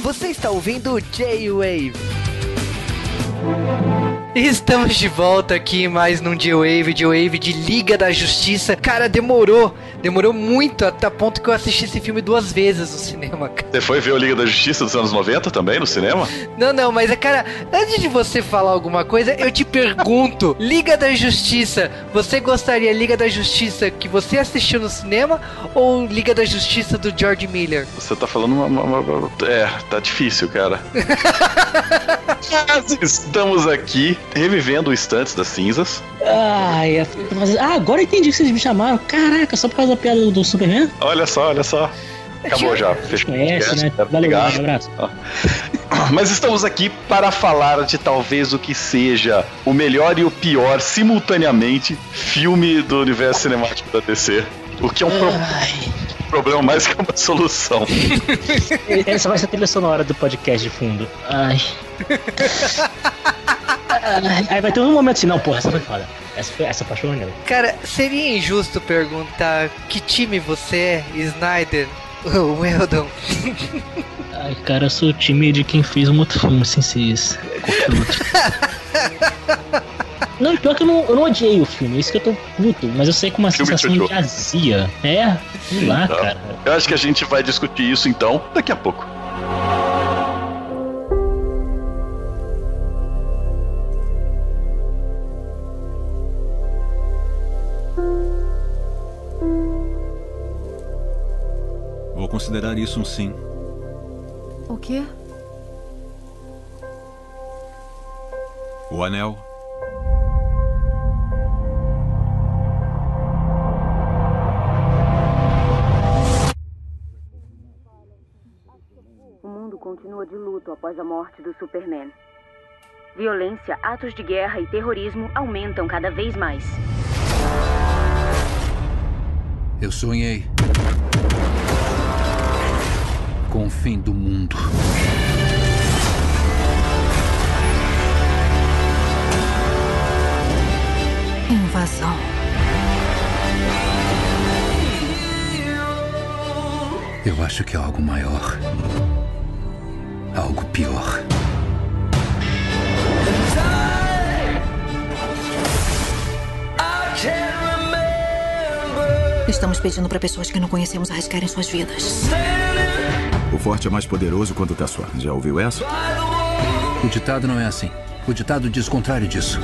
Você está ouvindo J-Wave. Estamos de volta aqui mais num J-Wave, J-Wave de Liga da Justiça. Cara, demorou, demorou muito até ponto que eu assisti esse filme duas vezes no cinema. Cara. Você foi ver o Liga da Justiça dos anos 90 também no cinema? Não, não, mas cara, antes de você falar alguma coisa, eu te pergunto: Liga da Justiça, você gostaria Liga da Justiça que você assistiu no cinema ou Liga da Justiça do George Miller? Você tá falando uma. uma, uma é, tá difícil, cara. Estamos aqui revivendo o Instantes das Cinzas. Ai, ah, agora eu entendi que vocês me chamaram. Caraca, só por causa da piada do, do Superman? Olha só, olha só. Acabou já. Fechou. Conhece, né? Valeu, um abraço. Mas estamos aqui para falar de talvez o que seja o melhor e o pior simultaneamente filme do universo cinemático da DC. O que é um problema problema mais que uma solução. Essa vai ser a trilha sonora do podcast de fundo. Ai. Aí vai ter um momento assim, não, porra, essa foi foda. Essa, foi, essa foi maneira. Cara, seria injusto perguntar que time você é, Snyder ou Weldon? Ai, cara, eu sou o time de quem fez um outro filme sem ser esse. Não, pior que eu não, eu não odiei o filme, é isso que eu tô puto, mas eu sei com uma sensação de azia. É, sei lá, então, cara. Eu acho que a gente vai discutir isso então daqui a pouco. Considerar isso um sim. O quê? O anel continua de luto após a morte do Superman. Violência, atos de guerra e terrorismo aumentam cada vez mais. Eu sonhei com o fim do mundo. Invasão. Eu acho que é algo maior algo pior. Estamos pedindo para pessoas que não conhecemos arriscarem suas vidas. O forte é mais poderoso quando tá só. Já ouviu essa? O ditado não é assim. O ditado diz o contrário disso.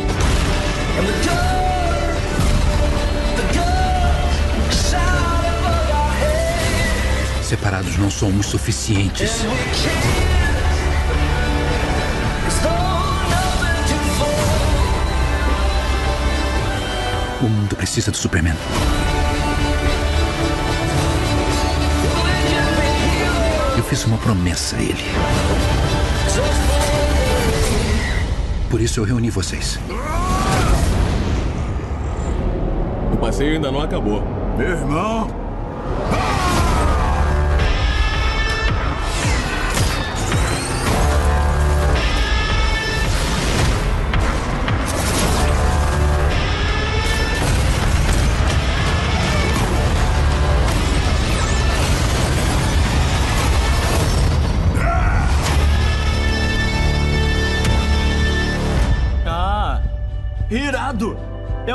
Separados não somos suficientes. O mundo precisa do Superman. Fiz uma promessa a ele. Por isso eu reuni vocês. O passeio ainda não acabou. Meu irmão,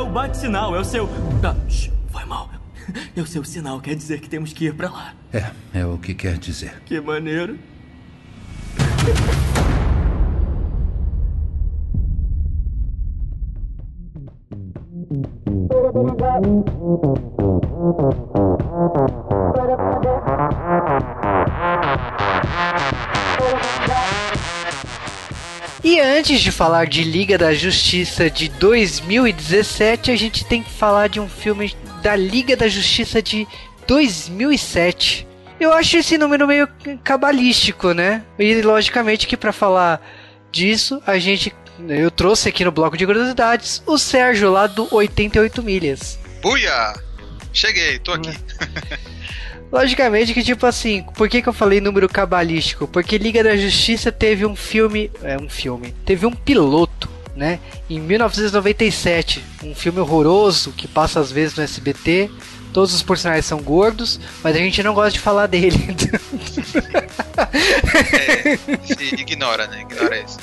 o bate-sinal, é o seu. Ah, foi mal. É o seu sinal, quer dizer que temos que ir pra lá. É, é o que quer dizer. Que maneiro. Antes de falar de Liga da Justiça de 2017, a gente tem que falar de um filme da Liga da Justiça de 2007. Eu acho esse número meio cabalístico, né? E logicamente que para falar disso, a gente eu trouxe aqui no bloco de curiosidades o Sérgio lá do 88 milhas. Buia! Cheguei, tô aqui. Logicamente que, tipo assim, por que, que eu falei número cabalístico? Porque Liga da Justiça teve um filme. É um filme. Teve um piloto, né? Em 1997. Um filme horroroso que passa às vezes no SBT. Todos os personagens são gordos, mas a gente não gosta de falar dele. É, se ignora, né? Ignora isso.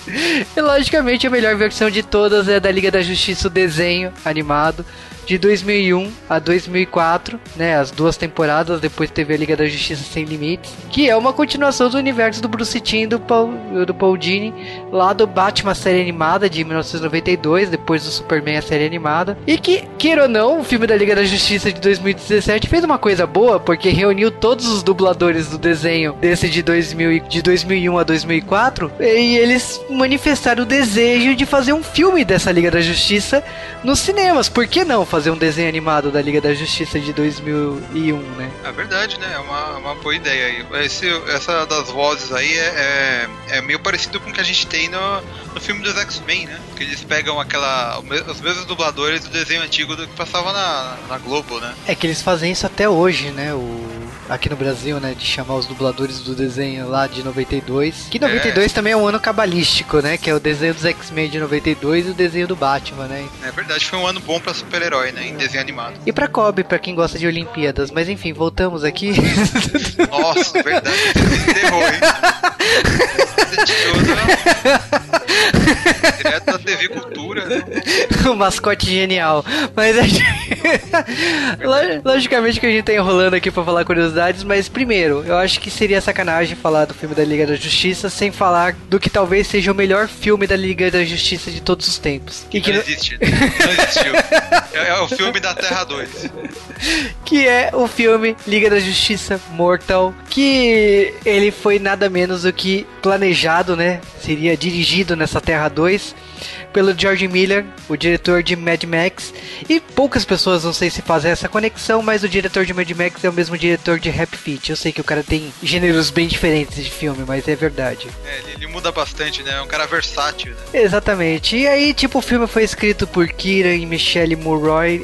E logicamente a melhor versão de todas é da Liga da Justiça, o desenho animado. De 2001 a 2004, né, as duas temporadas, depois teve a Liga da Justiça Sem Limites, que é uma continuação do universo do Bruce Timm do Paul, do Paul Dini, lá do Batman série animada de 1992, depois do Superman a série animada, e que, queira ou não, o filme da Liga da Justiça de 2017 fez uma coisa boa, porque reuniu todos os dubladores do desenho desse de, 2000, de 2001 a 2004, e eles manifestaram o desejo de fazer um filme dessa Liga da Justiça nos cinemas, por que não fazer um desenho animado da Liga da Justiça de 2001, né? É verdade, né? É uma, uma boa ideia aí. Esse, essa das vozes aí é, é, é meio parecido com o que a gente tem no, no filme dos X-Men, né? Que eles pegam aquela. os mesmos dubladores do desenho antigo do que passava na, na Globo, né? É que eles fazem isso até hoje, né? O, aqui no Brasil, né? De chamar os dubladores do desenho lá de 92. Que 92 é. também é um ano cabalístico, né? Que é o desenho dos X-Men de 92 e o desenho do Batman, né? É verdade, foi um ano bom pra super-herói, né? Em desenho animado. E pra Kobe, pra quem gosta de Olimpíadas. Mas enfim, voltamos aqui. Nossa, verdade. Enterrou, hein? Direto da TV Cultura. o mascote genial. Mas a gente... Logicamente que a gente tá enrolando aqui pra falar curiosidades, mas primeiro, eu acho que seria sacanagem falar do filme da Liga da Justiça sem falar do que talvez seja o melhor filme da Liga da Justiça de todos os tempos. Que, que não, existe. Não existiu. É, é o filme da Terra 2. Que é o filme Liga da Justiça Mortal, que ele foi nada menos do que planejado, né? Seria dirigido nessa Terra 2 pelo George Miller, o diretor de Mad Max. E poucas pessoas não sei se fazem essa conexão, mas o diretor de Mad Max é o mesmo diretor de Happy Feet. Eu sei que o cara tem gêneros bem diferentes de filme, mas é verdade. É, ele, ele muda bastante, né? É um cara versátil, né? Exatamente. E aí, tipo, o filme foi escrito por Kira e Michelle Mulroney,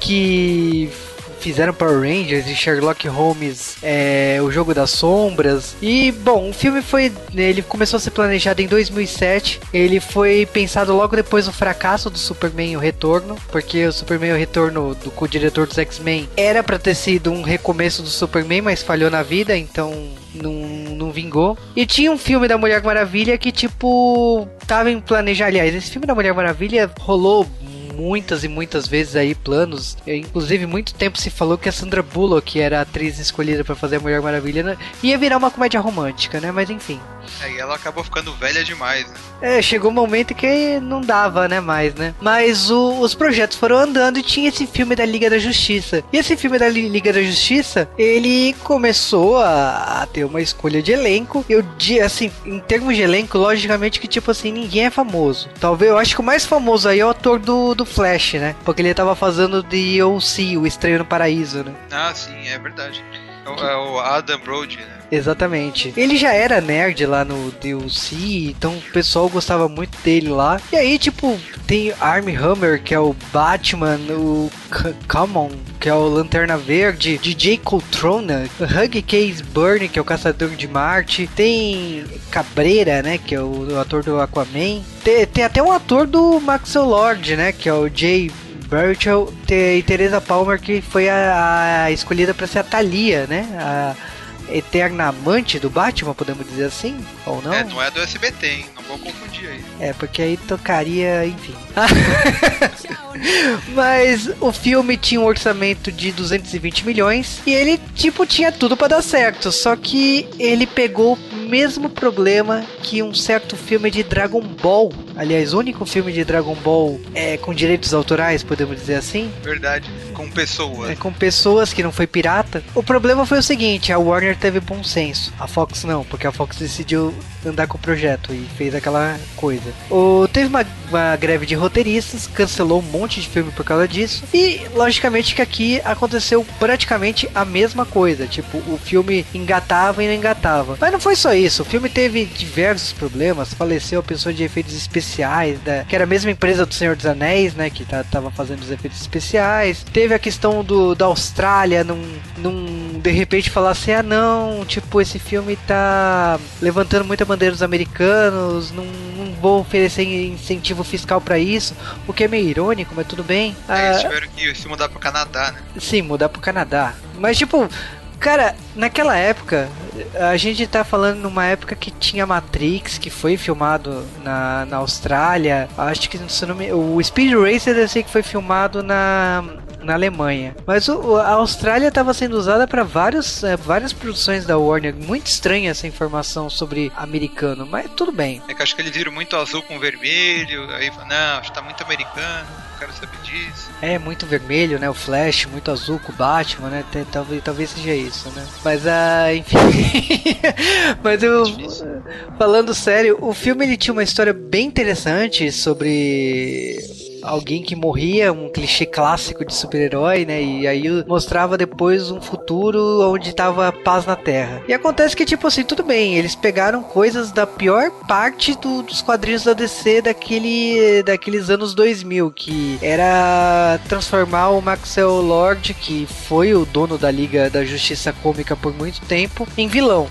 que fizeram Power Rangers e Sherlock Holmes, é, o Jogo das Sombras. E, bom, o filme foi. Ele começou a ser planejado em 2007. Ele foi pensado logo depois do fracasso do Superman O Retorno, porque o Superman O Retorno do co diretor dos X-Men era para ter sido um recomeço do Superman, mas falhou na vida, então não, não vingou. E tinha um filme da Mulher Maravilha que, tipo, tava em planejar. Aliás, esse filme da Mulher Maravilha rolou muitas e muitas vezes aí planos. Inclusive, muito tempo se falou que a Sandra Bullock era a atriz escolhida para fazer a Mulher Maravilha. Né? Ia virar uma comédia romântica, né? Mas enfim. É, e ela acabou ficando velha demais, né? É, chegou um momento que não dava, né, mais, né? Mas o, os projetos foram andando e tinha esse filme da Liga da Justiça. E esse filme da Liga da Justiça, ele começou a, a ter uma escolha de elenco. Eu, assim, em termos de elenco, logicamente que, tipo assim, ninguém é famoso. Talvez, eu acho que o mais famoso aí é o ator do, do Flash, né? Porque ele tava fazendo de OC, o Estranho no Paraíso, né? Ah, sim, é verdade. É, é o Adam Brody, né? Exatamente. Ele já era nerd lá no DLC, então o pessoal gostava muito dele lá. E aí, tipo, tem Army Hammer, que é o Batman, o Common, que é o Lanterna Verde, DJ Coltrona, Hug Case Burn, que é o Caçador de Marte, tem Cabreira, né, que é o, o ator do Aquaman. Tem, tem, até um ator do Maxwell Lord, né, que é o Jay Burchell e Teresa Palmer, que foi a, a escolhida para ser a Thalia, né? A, eterna amante do Batman, podemos dizer assim? Ou não? É, não é do SBT, hein? Não vou confundir aí. É, porque aí tocaria, enfim. Mas o filme tinha um orçamento de 220 milhões e ele, tipo, tinha tudo para dar certo. Só que ele pegou o mesmo problema que um certo filme de Dragon Ball. Aliás, o único filme de Dragon Ball é com direitos autorais, podemos dizer assim. Verdade, com pessoas. É com pessoas que não foi pirata. O problema foi o seguinte: a Warner teve bom senso, a Fox não, porque a Fox decidiu andar com o projeto e fez aquela coisa. O, teve uma, uma greve de roteiristas, cancelou um monte de filme por causa disso. E logicamente que aqui aconteceu praticamente a mesma coisa. Tipo, o filme engatava e não engatava. Mas não foi só isso. O filme teve diversos problemas. Faleceu a pessoa de efeitos especiais, da, que era a mesma empresa do Senhor dos Anéis, né? Que tá, tava fazendo os efeitos especiais. Teve a questão do, da Austrália, num, num de repente falar assim: ah, não, tipo, esse filme tá levantando muita bandeira dos americanos, não, não vou oferecer incentivo fiscal para isso, o que é meio irônico, mas tudo bem. É, ah, tiveram que se mudar pro Canadá, né? Sim, mudar pro Canadá. Mas, tipo, Cara, naquela época, a gente tá falando numa época que tinha Matrix, que foi filmado na, na Austrália. Acho que se não me, o Speed Racer eu sei que foi filmado na, na Alemanha. Mas o, a Austrália estava sendo usada para vários é, várias produções da Warner. Muito estranha essa informação sobre americano, mas tudo bem. É que acho que eles viram muito azul com vermelho, aí não, acho que tá muito americano quero saber disso. É, muito vermelho, né? O Flash, muito azul com o Batman, né? Talvez, talvez seja isso, né? Mas, ah, enfim. Mas eu. Falando sério, o filme ele tinha uma história bem interessante sobre alguém que morria, um clichê clássico de super-herói, né? E aí mostrava depois um futuro onde tava paz na Terra. E acontece que, tipo assim, tudo bem, eles pegaram coisas da pior parte do, dos quadrinhos da DC daquele, daqueles anos 2000, que era transformar o Maxwell Lord, que foi o dono da Liga da Justiça Cômica por muito tempo, em vilão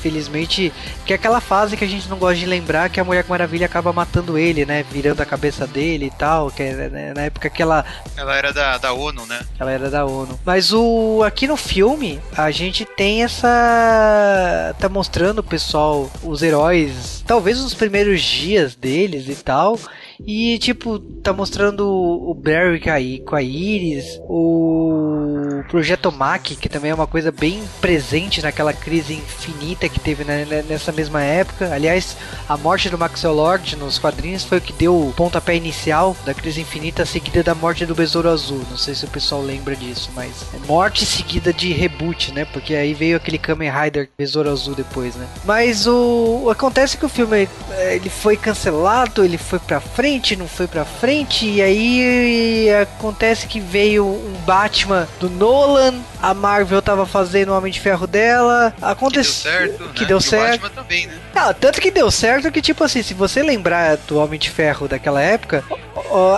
infelizmente, que é aquela fase que a gente não gosta de lembrar que a Mulher Maravilha acaba matando ele, né? Virando a cabeça dele e tal, que é né, na época que ela... Ela era da, da ONU, né? Ela era da ONU. Mas o aqui no filme, a gente tem essa... tá mostrando o pessoal, os heróis, talvez nos primeiros dias deles e tal, e, tipo, tá mostrando o Barry com a Iris, o Projeto Mac, que também é uma coisa bem presente naquela crise infinita que teve nessa mesma época. Aliás, a morte do Maxwell Lord nos quadrinhos foi o que deu o pontapé inicial da crise infinita, seguida da morte do Besouro Azul. Não sei se o pessoal lembra disso, mas é morte seguida de reboot, né? Porque aí veio aquele Kamen Rider Besouro Azul depois, né? Mas o, o acontece que o filme é, ele foi cancelado, ele foi pra frente não foi pra frente, e aí acontece que veio um Batman do Nolan, a Marvel tava fazendo o Homem de Ferro dela, aconteceu que deu certo, que né? deu certo. O também, né? Ah, tanto que deu certo que tipo assim, se você lembrar do Homem de Ferro daquela época,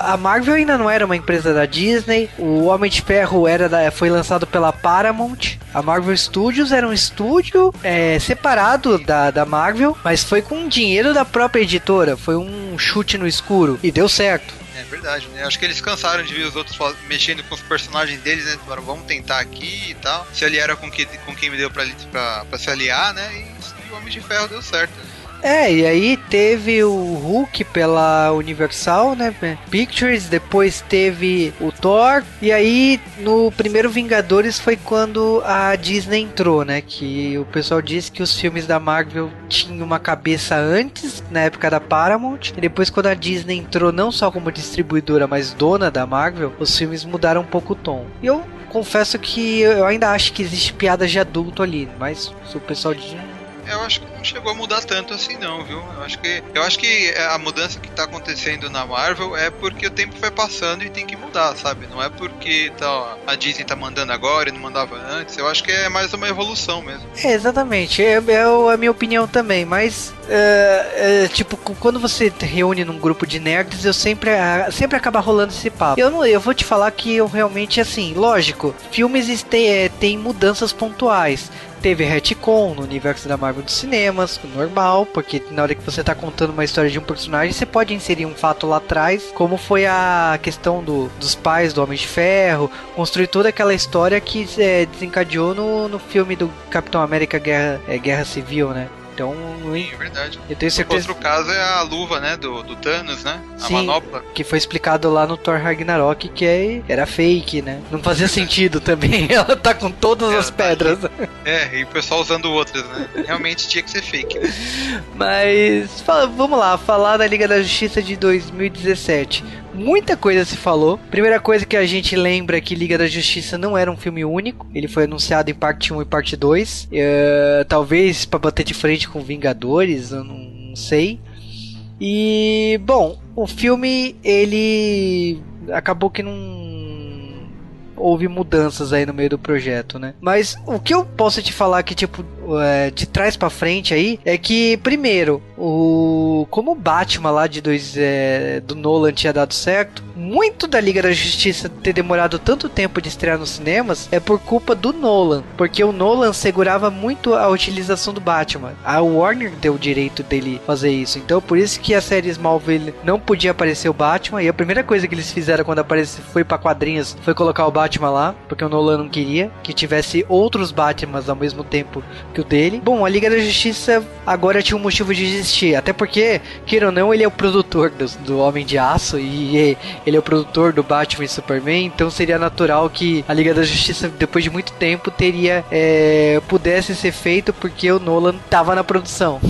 a Marvel ainda não era uma empresa da Disney, o Homem de Ferro era da, foi lançado pela Paramount, a Marvel Studios era um estúdio é, separado da, da Marvel, mas foi com dinheiro da própria editora, foi um chute no escuro e deu certo. Verdade, né? Acho que eles cansaram de ver os outros mexendo com os personagens deles, né? Falaram, vamos tentar aqui e tal. Se aliaram com, que, com quem me deu pra, pra, pra se aliar, né? E, e o Homem de Ferro deu certo. Né? É, e aí teve o Hulk pela Universal, né? Pictures, depois teve o Thor, e aí no primeiro Vingadores foi quando a Disney entrou, né? Que o pessoal disse que os filmes da Marvel tinham uma cabeça antes, na época da Paramount, e depois quando a Disney entrou não só como distribuidora, mas dona da Marvel, os filmes mudaram um pouco o tom. E eu confesso que eu ainda acho que existe piadas de adulto ali, mas o pessoal de eu acho que não chegou a mudar tanto assim não, viu? Eu acho que eu acho que a mudança que tá acontecendo na Marvel é porque o tempo vai passando e tem que mudar, sabe? Não é porque tá, a Disney tá mandando agora e não mandava antes. Eu acho que é mais uma evolução mesmo. É, exatamente. É, é a minha opinião também, mas é, é, tipo, quando você reúne num grupo de nerds, eu sempre, sempre acaba rolando esse papo. Eu, não, eu vou te falar que eu realmente, assim, lógico, filmes têm, é, têm mudanças pontuais teve retcon no universo da Marvel dos cinemas, normal, porque na hora que você está contando uma história de um personagem, você pode inserir um fato lá atrás, como foi a questão do, dos pais do Homem de Ferro, construir toda aquela história que é, desencadeou no, no filme do Capitão América Guerra, é, Guerra Civil, né? Então, Sim, é verdade. Eu tenho certeza. Outro caso é a luva, né, do, do Thanos, né? A Sim, manopla. Que foi explicado lá no Thor Ragnarok que é, era fake, né? Não fazia sentido também. Ela tá com todas Ela as tá pedras. é, e o pessoal usando outras, né? Realmente tinha que ser fake. Mas fala, vamos lá, falar da Liga da Justiça de 2017 muita coisa se falou. Primeira coisa que a gente lembra é que Liga da Justiça não era um filme único. Ele foi anunciado em parte 1 e parte 2. Uh, é, talvez para bater de frente com Vingadores, eu não, não sei. E, bom, o filme ele acabou que não houve mudanças aí no meio do projeto, né? Mas o que eu posso te falar que, tipo, é, de trás para frente aí, é que, primeiro, o como o Batman lá de dois, é, do Nolan tinha dado certo, muito da Liga da Justiça ter demorado tanto tempo de estrear nos cinemas é por culpa do Nolan, porque o Nolan segurava muito a utilização do Batman. A Warner deu o direito dele fazer isso. Então, por isso que a série Smallville não podia aparecer o Batman. E a primeira coisa que eles fizeram quando apareceu foi para quadrinhos foi colocar o Batman lá, porque o Nolan não queria que tivesse outros Batmans ao mesmo tempo que o dele. Bom, a Liga da Justiça agora tinha um motivo de existir, até porque, queira ou não, ele é o produtor do, do Homem de Aço e ele é o produtor do Batman e Superman, então seria natural que a Liga da Justiça, depois de muito tempo, teria é, pudesse ser feito porque o Nolan estava na produção.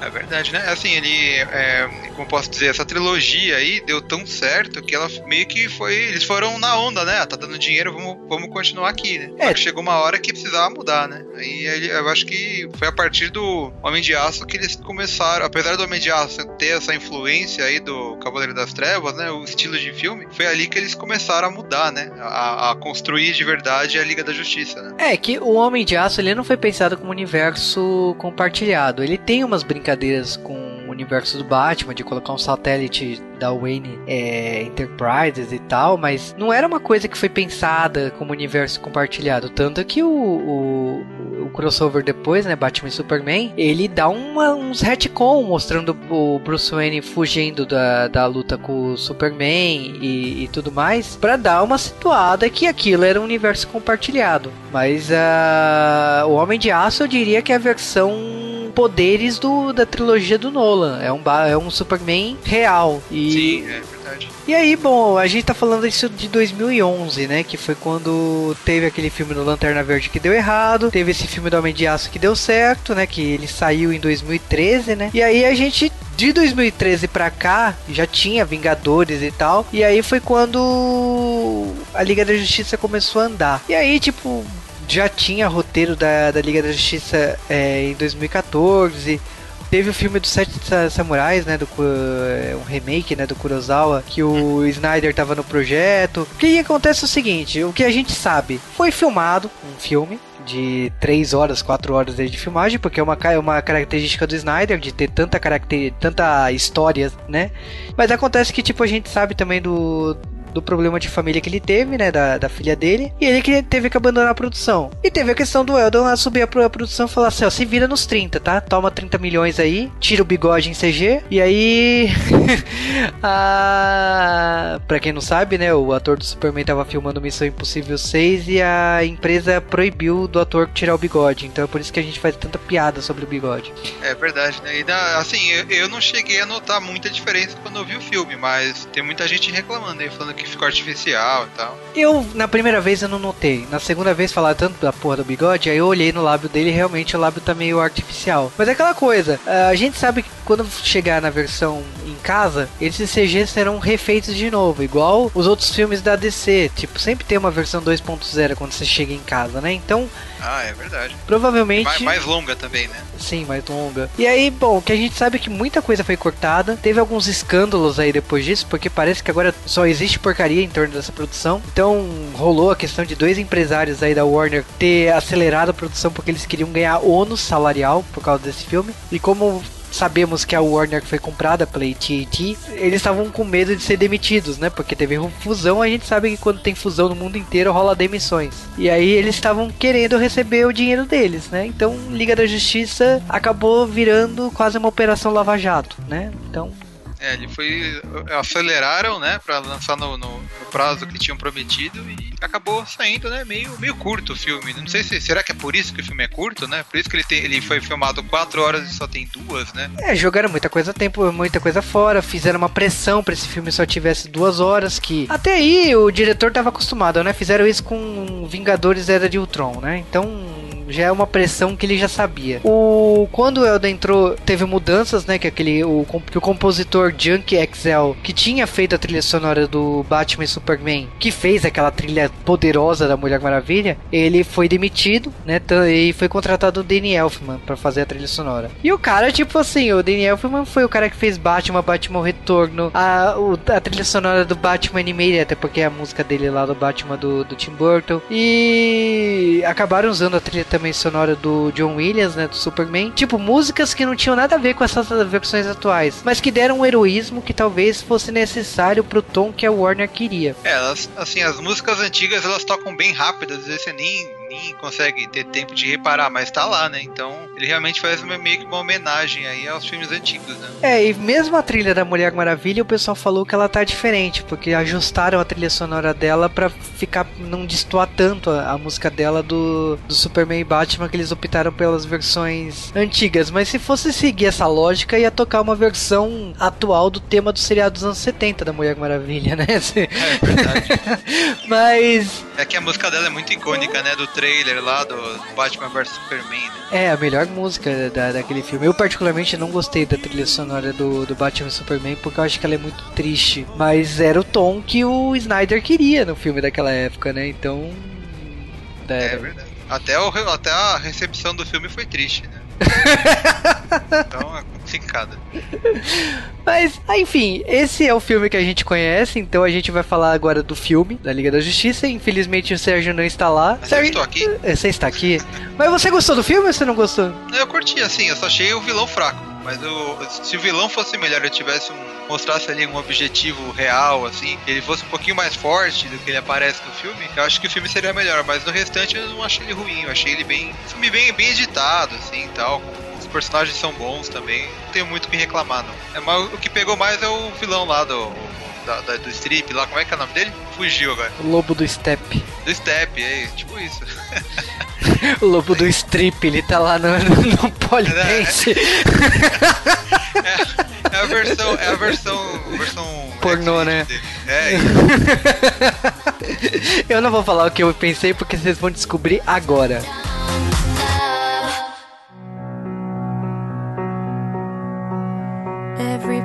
É verdade, né? Assim, ele, é, como posso dizer, essa trilogia aí deu tão certo que ela meio que foi, eles foram na onda, né? Tá dando dinheiro, vamos, vamos continuar aqui, né? É. chegou uma hora que precisava mudar, né? Aí eu acho que foi a partir do Homem de Aço que eles começaram, apesar do Homem de Aço ter essa influência aí do Cavaleiro das Trevas, né? O estilo de filme, foi ali que eles começaram a mudar, né? A, a construir de verdade a Liga da Justiça, né? É que o Homem de Aço ele não foi pensado como um universo compartilhado. Ele tem umas brincadeiras brincadeiras com o universo do Batman, de colocar um satélite da Wayne é, Enterprises e tal, mas não era uma coisa que foi pensada como universo compartilhado. Tanto que o, o, o crossover depois, né, Batman e Superman, ele dá uma, uns retcon mostrando o Bruce Wayne fugindo da, da luta com o Superman e, e tudo mais, para dar uma situada que aquilo era um universo compartilhado. Mas uh, o Homem de Aço eu diria que é a versão poderes do, da trilogia do Nolan. É um, é um Superman real. E... Sim, é verdade. E aí, bom, a gente tá falando isso de 2011, né? Que foi quando teve aquele filme do Lanterna Verde que deu errado, teve esse filme do Homem de Aço que deu certo, né? Que ele saiu em 2013, né? E aí a gente de 2013 pra cá já tinha Vingadores e tal. E aí foi quando a Liga da Justiça começou a andar. E aí, tipo, já tinha roteiro da, da Liga da Justiça é, em 2014. Teve o filme dos Sete Samurais, né? Do, um remake, né? Do Kurosawa, que o Snyder tava no projeto. O que acontece é o seguinte, o que a gente sabe, foi filmado um filme, de 3 horas, 4 horas de filmagem, porque é uma, é uma característica do Snyder de ter tanta caracter, tanta história, né? Mas acontece que tipo a gente sabe também do do problema de família que ele teve, né? Da, da filha dele. E ele que teve que abandonar a produção. E teve a questão do Eldon assumir a, a produção e falar assim: ó, se vira nos 30, tá? Toma 30 milhões aí, tira o bigode em CG. E aí. a... Pra quem não sabe, né? O ator do Superman tava filmando Missão Impossível 6 e a empresa proibiu do ator tirar o bigode. Então é por isso que a gente faz tanta piada sobre o bigode. É verdade, né? E assim, eu, eu não cheguei a notar muita diferença quando eu vi o filme, mas tem muita gente reclamando aí, falando que ficou artificial e tal. Eu, na primeira vez, eu não notei. Na segunda vez, falar tanto da porra do bigode, aí eu olhei no lábio dele e realmente o lábio tá meio artificial. Mas é aquela coisa, a gente sabe que quando chegar na versão em casa, esses CGs serão refeitos de novo, igual os outros filmes da DC. Tipo, sempre tem uma versão 2.0 quando você chega em casa, né? Então. Ah, é verdade. Provavelmente. Mais, mais, longa também, né? Sim, mais longa. E aí, bom, que a gente sabe é que muita coisa foi cortada. Teve alguns escândalos aí depois disso, porque parece que agora só existe porcaria em torno dessa produção. Então rolou a questão de dois empresários aí da Warner ter acelerado a produção porque eles queriam ganhar ônus salarial por causa desse filme. E como sabemos que a Warner foi comprada pela AT&T, eles estavam com medo de ser demitidos, né? Porque teve fusão, a gente sabe que quando tem fusão no mundo inteiro rola demissões. E aí eles estavam querendo receber o dinheiro deles, né? Então Liga da Justiça acabou virando quase uma operação Lava Jato, né? Então é, ele foi. Aceleraram, né? Pra lançar no, no, no, prazo que tinham prometido e acabou saindo, né? Meio, meio curto o filme. Não sei se. Será que é por isso que o filme é curto, né? Por isso que ele, tem, ele foi filmado 4 horas e só tem duas, né? É, jogaram muita coisa tempo, muita coisa fora, fizeram uma pressão pra esse filme só tivesse duas horas. Que até aí o diretor tava acostumado, né? Fizeram isso com Vingadores Era de Ultron, né? Então já é uma pressão que ele já sabia. O quando o Elda entrou, teve mudanças, né, que aquele o que o compositor Junk Excel, que tinha feito a trilha sonora do Batman e Superman, que fez aquela trilha poderosa da Mulher Maravilha, ele foi demitido, né, e foi contratado o Danny Elfman para fazer a trilha sonora. E o cara, tipo assim, o Danny Elfman foi o cara que fez Batman, Batman Retorno, a, a trilha sonora do Batman Animated, até porque é a música dele lá do Batman do, do Tim Burton, e acabaram usando a trilha também sonora do John Williams, né, do Superman. Tipo, músicas que não tinham nada a ver com essas versões atuais, mas que deram um heroísmo que talvez fosse necessário pro tom que a Warner queria. É, elas, assim, as músicas antigas elas tocam bem rápidas, às vezes você nem, nem consegue ter tempo de reparar, mas tá lá, né? Então ele realmente faz meio que uma homenagem aí aos filmes antigos, né? É, e mesmo a trilha da Mulher Maravilha, o pessoal falou que ela tá diferente, porque ajustaram a trilha sonora dela para ficar não destoar tanto a, a, música dela do, do Superman e Batman, que eles optaram pelas versões antigas. Mas se fosse seguir essa lógica, ia tocar uma versão atual do tema do seriado dos anos 70 da Mulher Maravilha, né? É verdade. Mas. É que a música dela é muito icônica, né? Do trailer lá do Batman vs Superman. Né? É, a melhor música da, daquele filme. Eu, particularmente, não gostei da trilha sonora do, do Batman Superman porque eu acho que ela é muito triste. Mas era o tom que o Snyder queria no filme daquela época, né? Então. Era... É verdade. Até, o, até a recepção do filme foi triste, né? então Mas, enfim, esse é o filme que a gente conhece, então a gente vai falar agora do filme da Liga da Justiça. Infelizmente o Sérgio não está lá. Mas Sérgio... eu estou aqui. É, você está aqui. Mas você gostou do filme ou você não gostou? Eu curti, assim, eu só achei o vilão fraco. Mas eu, se o vilão fosse melhor, eu tivesse um. mostrasse ali um objetivo real, assim, ele fosse um pouquinho mais forte do que ele aparece no filme, eu acho que o filme seria melhor. Mas no restante eu não achei ele ruim, eu achei ele bem. Filme bem, bem editado, assim e tal. Os personagens são bons também. Não tenho muito o que reclamar, não. É, mas o que pegou mais é o vilão lá do. Da, da, do strip lá, como é que é o nome dele? Fugiu agora. O lobo do step. Do step, é tipo isso. o lobo do strip, ele tá lá no, no, no polidense. É, é, a versão. É a versão. versão Pornô, né? Dele. É, eu não vou falar o que eu pensei porque vocês vão descobrir agora.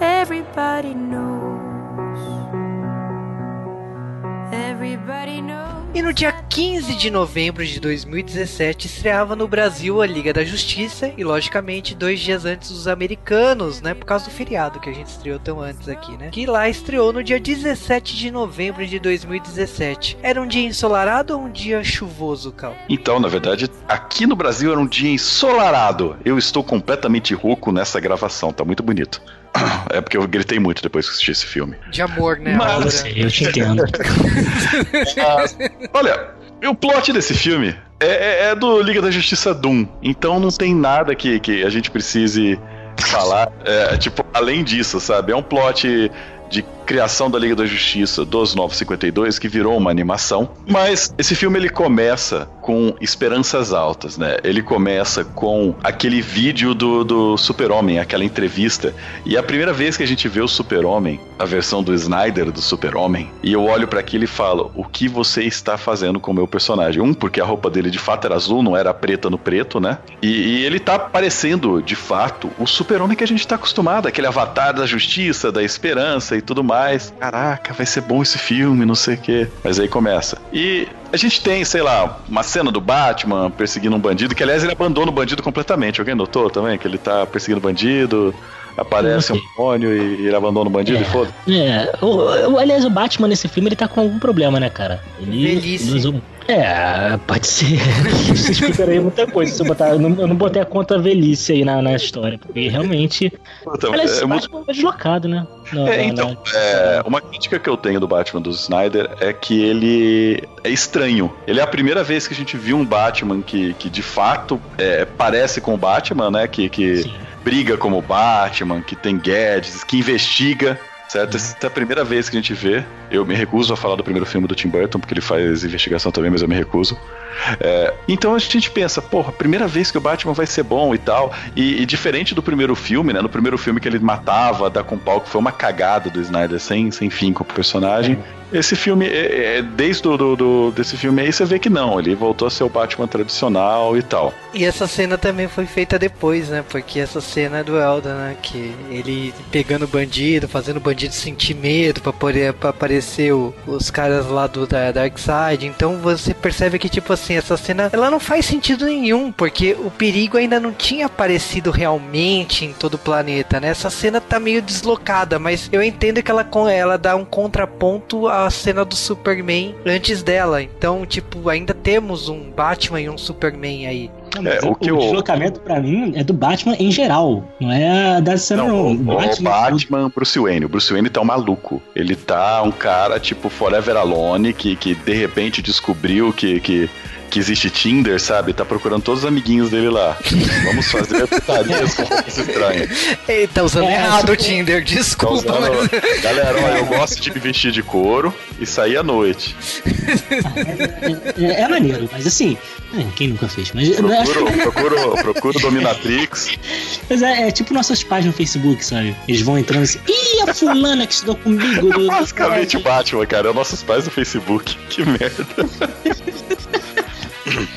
Everybody knows. Everybody knows. E no dia 15 de novembro de 2017 estreava no Brasil a Liga da Justiça e, logicamente, dois dias antes os americanos, né? Por causa do feriado que a gente estreou tão antes aqui, né? Que lá estreou no dia 17 de novembro de 2017. Era um dia ensolarado ou um dia chuvoso, Cal? Então, na verdade, aqui no Brasil era um dia ensolarado. Eu estou completamente rouco nessa gravação, tá muito bonito. É porque eu gritei muito depois que assisti esse filme. De amor, né? Mas, eu te entendo. Olha, o plot desse filme é, é, é, do Liga da Justiça Doom. Então não tem nada que, que a gente precise falar. É, tipo, além disso, sabe? É um plot de criação da Liga da Justiça dos 952 que virou uma animação. Mas esse filme ele começa com esperanças altas, né? Ele começa com aquele vídeo do, do Super-Homem, aquela entrevista. E é a primeira vez que a gente vê o Super-Homem, a versão do Snyder do Super-Homem, e eu olho para aquilo e falo: "O que você está fazendo com o meu personagem?" Um, porque a roupa dele de fato era azul, não era preta no preto, né? E, e ele tá parecendo, de fato, o Super-Homem que a gente tá acostumado, aquele avatar da justiça, da esperança e tudo mais Caraca, vai ser bom esse filme, não sei o quê. Mas aí começa. E a gente tem, sei lá, uma cena do Batman perseguindo um bandido, que aliás ele abandona o bandido completamente. Alguém notou também que ele tá perseguindo o bandido? Aparece um demônio e ele abandona o bandido é, e foda. É, o, o, aliás, o Batman nesse filme ele tá com algum problema, né, cara? Ele, Velhice. Ele usa, é, pode ser. Isso explicaria muita coisa. Se eu, botar, eu, não, eu não botei a conta velhice aí na, na história, porque realmente. Então, aliás, é, o Batman é deslocado, né? No, é, então, é, uma crítica que eu tenho do Batman do Snyder é que ele é estranho. Ele é a primeira vez que a gente viu um Batman que, que de fato é, parece com o Batman, né? Que, que briga como Batman, que tem gadgets, que investiga certo? Essa é a primeira vez que a gente vê. Eu me recuso a falar do primeiro filme do Tim Burton, porque ele faz investigação também, mas eu me recuso. É, então a gente pensa, porra, primeira vez que o Batman vai ser bom e tal. E, e, diferente do primeiro filme, né? No primeiro filme que ele matava, dá com pau, que foi uma cagada do Snyder sem, sem fim com o personagem. Esse filme, é, é, desde do, do, desse filme aí, você vê que não. Ele voltou a ser o Batman tradicional e tal. E essa cena também foi feita depois, né? Porque essa cena é do Elda, né? Que ele pegando o bandido, fazendo o bandido sentir medo pra, poder, pra aparecer o, os caras lá do da Darkseid. Então você percebe que, tipo assim, essa cena ela não faz sentido nenhum, porque o perigo ainda não tinha aparecido realmente em todo o planeta, né? Essa cena tá meio deslocada, mas eu entendo que ela, ela dá um contraponto à cena do Superman antes dela. Então, tipo, ainda temos um Batman e um Superman aí. É, o, o, o deslocamento para mim é do Batman em geral, não é da cena não. O Batman, o Batman Bruce Wayne. O Bruce Wayne tá um maluco. Ele tá um cara tipo Forever Alone que, que de repente descobriu que, que que existe Tinder, sabe? Tá procurando todos os amiguinhos dele lá. Vamos fazer putarias com coisa estranha. Ele tá usando é, errado o Tinder, desculpa. Tá usando... mas... Galera, eu gosto de me vestir de couro e sair à noite. É, é, é maneiro, mas assim, é, quem nunca fez? Mas procuro, procuro, procuro Dominatrix. Mas é, é, tipo nossas páginas no Facebook, sabe? Eles vão entrando assim, ih, a fulana que estudou comigo. Basicamente o Batman, cara. É nossos pais no Facebook. Que merda.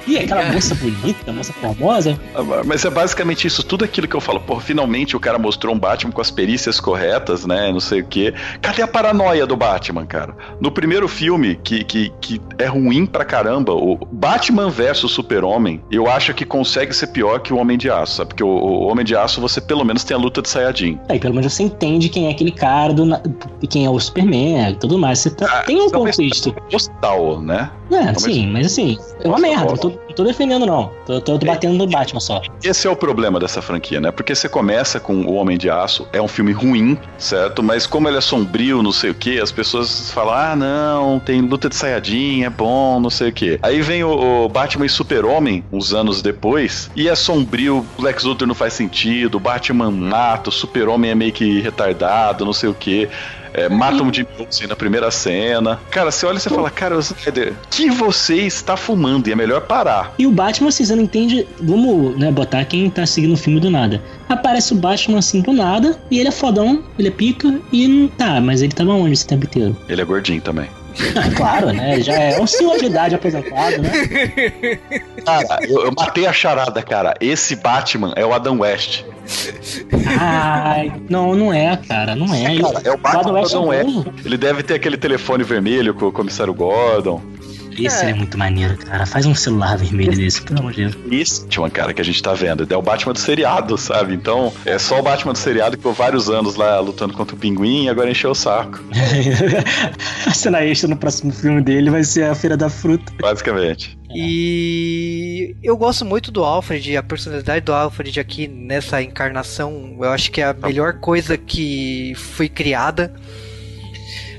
E aquela moça bonita, moça formosa. Mas é basicamente isso, tudo aquilo que eu falo. Pô, finalmente o cara mostrou um Batman com as perícias corretas, né? Não sei o quê. Cadê a paranoia do Batman, cara? No primeiro filme, que, que, que é ruim pra caramba, o Batman versus Super-Homem, eu acho que consegue ser pior que o Homem de Aço, sabe? Porque o, o Homem de Aço você pelo menos tem a luta de Sayajin. Aí pelo menos você entende quem é aquele cara, do, quem é o Superman e tudo mais. Você tá, ah, tem um contexto. Postal, né? É, sim, mas assim, é uma merda. Não tô, tô defendendo, não. Tô, tô, tô batendo no Batman só. Esse é o problema dessa franquia, né? Porque você começa com O Homem de Aço, é um filme ruim, certo? Mas como ele é sombrio, não sei o que, as pessoas falam: ah, não, tem luta de Sayajin, é bom, não sei o que. Aí vem o, o Batman e Super-Homem, uns anos depois, e é sombrio, o Lex Luthor não faz sentido, Batman mata, o Super-Homem é meio que retardado, não sei o que é, matam de Olsen na primeira cena. Cara, você olha e você fala, cara, Snyder, que você está fumando? E é melhor parar. E o Batman, assim, você não entende. Vamos né, botar quem tá seguindo o filme do nada. Aparece o Batman assim do nada, e ele é fodão, ele é pica, e não tá, mas ele tava onde esse tempo inteiro? Ele é gordinho também. Claro, né? Já é um senhor de idade aposentado, né? Cara, eu, eu matei a charada, cara. Esse Batman é o Adam West. Ai, não, não é, cara, não é. Cara, é o Batman West não é. Ele deve ter aquele telefone vermelho com o comissário Gordon. Esse é. é. muito maneiro, cara. Faz um celular vermelho desse, pelo amor de Deus. Isso, uma cara, que a gente tá vendo. É o Batman do seriado, sabe? Então, é só o Batman do seriado que por vários anos lá lutando contra o pinguim e agora encheu o saco. a cena extra no próximo filme dele vai ser a Feira da Fruta. Basicamente. E eu gosto muito do Alfred, a personalidade do Alfred aqui nessa encarnação, eu acho que é a melhor coisa que foi criada.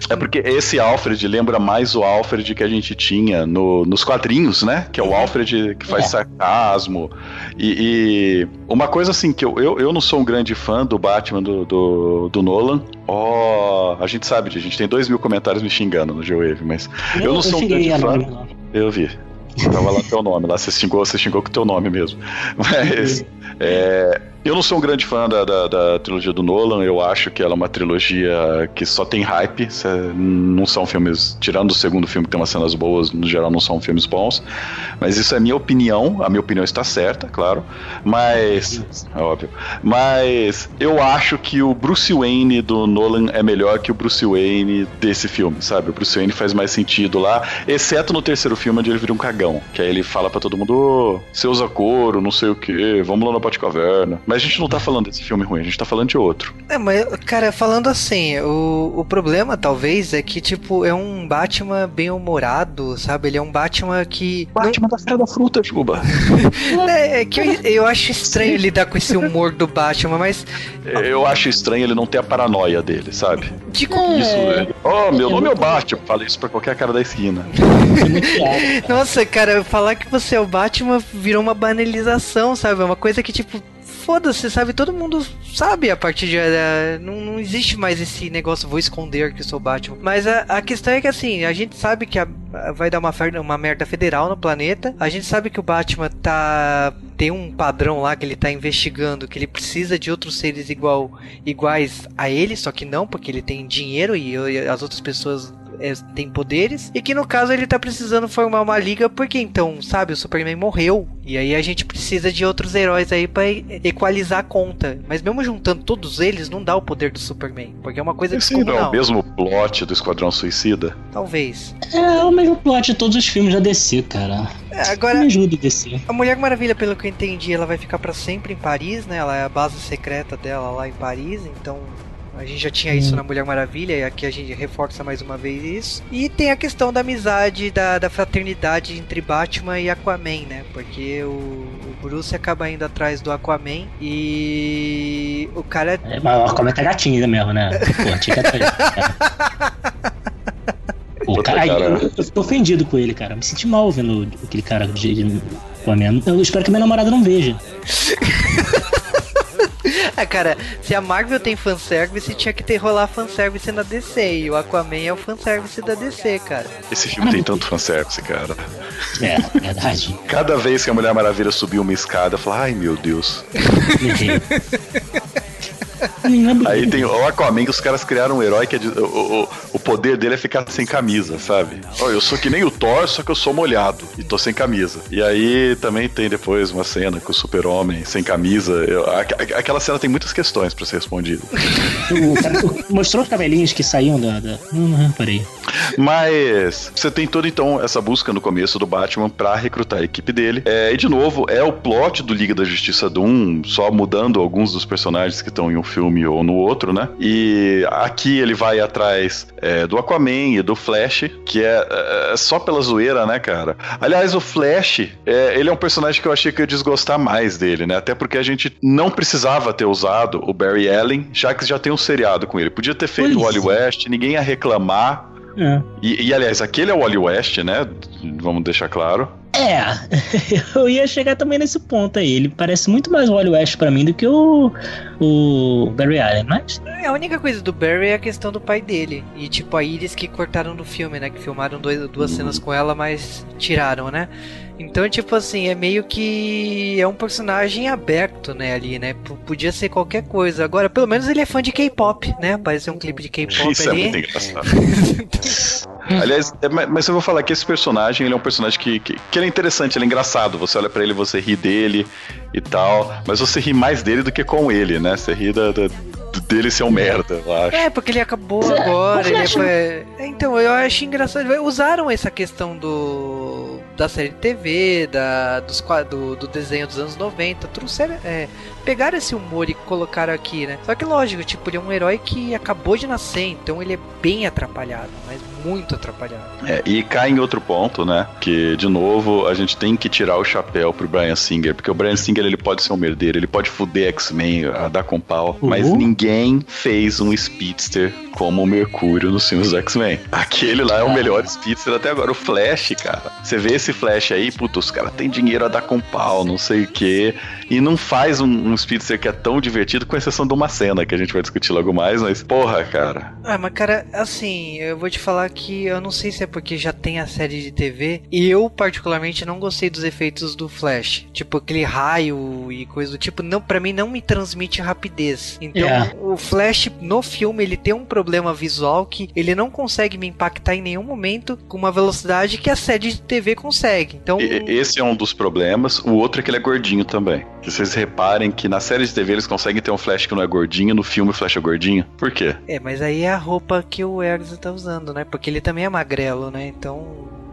É porque esse Alfred lembra mais o Alfred que a gente tinha no, nos quadrinhos, né? Que é o. Alfred que faz é. sarcasmo. E, e, uma coisa assim, que eu, eu, eu não sou um grande fã do Batman do, do, do Nolan. Ó, oh, a gente sabe, a gente tem dois mil comentários me xingando no G-Wave, mas eu, eu não sou um grande fã. Eu vi. Tava lá teu nome, lá você xingou, você xingou com teu nome mesmo. Mas é, eu não sou um grande fã da, da, da, trilogia do Nolan, eu acho que ela é uma trilogia que só tem hype, não são filmes, tirando o segundo filme que tem umas cenas boas, no geral não são filmes bons, mas isso é minha opinião, a minha opinião está certa, claro, mas, é óbvio, mas eu acho que o Bruce Wayne do Nolan é melhor que o Bruce Wayne desse filme, sabe? O Bruce Wayne faz mais sentido lá, exceto no terceiro filme onde ele vira um cagão, que aí ele fala para todo mundo, oh, você usa couro, não sei o que, vamos lá na Batcaverna, mas a gente não tá falando desse filme ruim, a gente tá falando de outro. É, mas, cara, falando assim, o, o problema talvez é que, tipo, é um Batman bem humorado, sabe? Ele é um Batman que. Batman não... da Feira da Fruta, Juba. é, é, que eu, eu acho estranho lidar com esse humor do Batman, mas. Eu acho estranho ele não ter a paranoia dele, sabe? De como? Isso, ele... Oh, meu nome é o Batman. Fala isso pra qualquer cara da esquina. Nossa, cara, falar que você é o Batman virou uma banalização, sabe? É uma coisa que, tipo, foda-se, sabe? Todo mundo sabe a partir de. Uh, não, não existe mais esse negócio, vou esconder que sou Batman. Mas a, a questão é que assim, a gente sabe que a, a, vai dar uma, uma merda federal no planeta. A gente sabe que o Batman tá. Tem um padrão lá que ele tá investigando, que ele precisa de outros seres igual, iguais a ele, só que não, porque ele tem dinheiro e, e as outras pessoas é, tem poderes e que no caso ele tá precisando formar uma liga porque então, sabe, o Superman morreu e aí a gente precisa de outros heróis aí para equalizar a conta. Mas mesmo juntando todos eles, não dá o poder do Superman, porque é uma coisa Esse não é o mesmo plot do Esquadrão Suicida? Talvez. É o mesmo plot de todos os filmes da DC, cara. É, agora, Me ajuda a DC. a Mulher Maravilha, pelo que eu entendi, ela vai ficar pra sempre em Paris, né? Ela é a base secreta dela lá em Paris, então a gente já tinha isso na Mulher Maravilha e aqui a gente reforça mais uma vez isso. E tem a questão da amizade, da, da fraternidade entre Batman e Aquaman, né? Porque o, o Bruce acaba indo atrás do Aquaman e o cara É, mas o Aquaman tá gatinho ainda mesmo, né? Pô, tinha. O cara- eu, eu tô ofendido com ele, cara. Me senti mal vendo aquele cara de, de Aquaman. Eu espero que minha namorada não veja. Ah, cara, se a Marvel tem fanservice, tinha que ter rolar fanservice na DC. E o Aquaman é o fanservice da DC, cara. Esse filme tem tanto fanservice, cara. É, verdade. Cada vez que a Mulher Maravilha subiu uma escada, eu falo, ai meu Deus. Aí tem o Aquaman que os caras criaram um herói que é de- o, o, o poder dele é ficar sem camisa, sabe? Ó, eu sou que nem o Thor, só que eu sou molhado e tô sem camisa. E aí também tem depois uma cena com o super-homem sem camisa. Eu- a- a- aquela cena tem muitas questões pra ser respondida. O cara mostrou os cabelinhos que saíam da. da... Não, reparei. Mas você tem toda então essa busca no começo do Batman pra recrutar a equipe dele. É, e de novo, é o plot do Liga da Justiça do 1, só mudando alguns dos personagens que estão em um filme ou no outro, né? E aqui ele vai atrás é, do Aquaman e do Flash, que é, é só pela zoeira, né, cara? Aliás, o Flash, é, ele é um personagem que eu achei que eu ia desgostar mais dele, né? Até porque a gente não precisava ter usado o Barry Allen, já que já tem um seriado com ele. Podia ter feito o Wally é. West, ninguém ia reclamar. É. E, e, aliás, aquele é o Wally West, né? Vamos deixar claro. É, eu ia chegar também nesse ponto aí. Ele parece muito mais o Wally West pra mim do que o, o Barry Allen, mas. É, A única coisa do Barry é a questão do pai dele. E tipo, a Iris que cortaram do filme, né? Que filmaram dois, duas cenas com ela, mas tiraram, né? Então, tipo assim, é meio que. É um personagem aberto, né? Ali, né? P- podia ser qualquer coisa. Agora, pelo menos ele é fã de K-pop, né? Apareceu um clipe de K-pop Isso é ali. muito engraçado. Aliás, é, mas eu vou falar que esse personagem, ele é um personagem que, que, que ele é interessante, ele é engraçado. Você olha pra ele, você ri dele e tal, mas você ri mais dele do que com ele, né? Você ri da, da- dele ser um merda, eu acho. É, porque ele acabou agora. Ele é, é, então, eu acho engraçado. Usaram essa questão do. Da série TV, da, dos, do, do desenho dos anos 90, trouxeram, é, pegaram esse humor e colocaram aqui, né? Só que lógico, tipo, ele é um herói que acabou de nascer, então ele é bem atrapalhado, mas muito atrapalhado. É, e cai em outro ponto, né? Que, de novo, a gente tem que tirar o chapéu pro Brian Singer, porque o Brian Singer ele pode ser um merdeiro, ele pode fuder X-Men, a dar com pau, mas Uhum. ninguém fez um Speedster como o Mercúrio nos filmes do X-Men. Aquele lá é o melhor Speedster até agora. O Flash, cara. Você vê esse Flash aí, puta, os caras têm dinheiro a dar com pau, não sei o quê, e não faz um, um Speedster que é tão divertido, com exceção de uma cena que a gente vai discutir logo mais, mas, porra, cara. Ah, mas cara, assim, eu vou te falar que eu não sei se é porque já tem a série de TV, e eu particularmente não gostei dos efeitos do Flash. Tipo, aquele raio e coisa do tipo, não, para mim não me transmite rapidez. Então, É. o Flash no filme, ele tem um problema visual que ele não consegue me impactar em nenhum momento com uma velocidade que a série de TV consegue. Então, Esse é um dos problemas. O outro é que ele é gordinho também. Que vocês reparem que na série de TV eles conseguem ter um Flash que não é gordinho, no filme o Flash é gordinho. Por quê? é, mas aí é a roupa que o Erza tá usando, né? Porque ele também é magrelo, né? Então,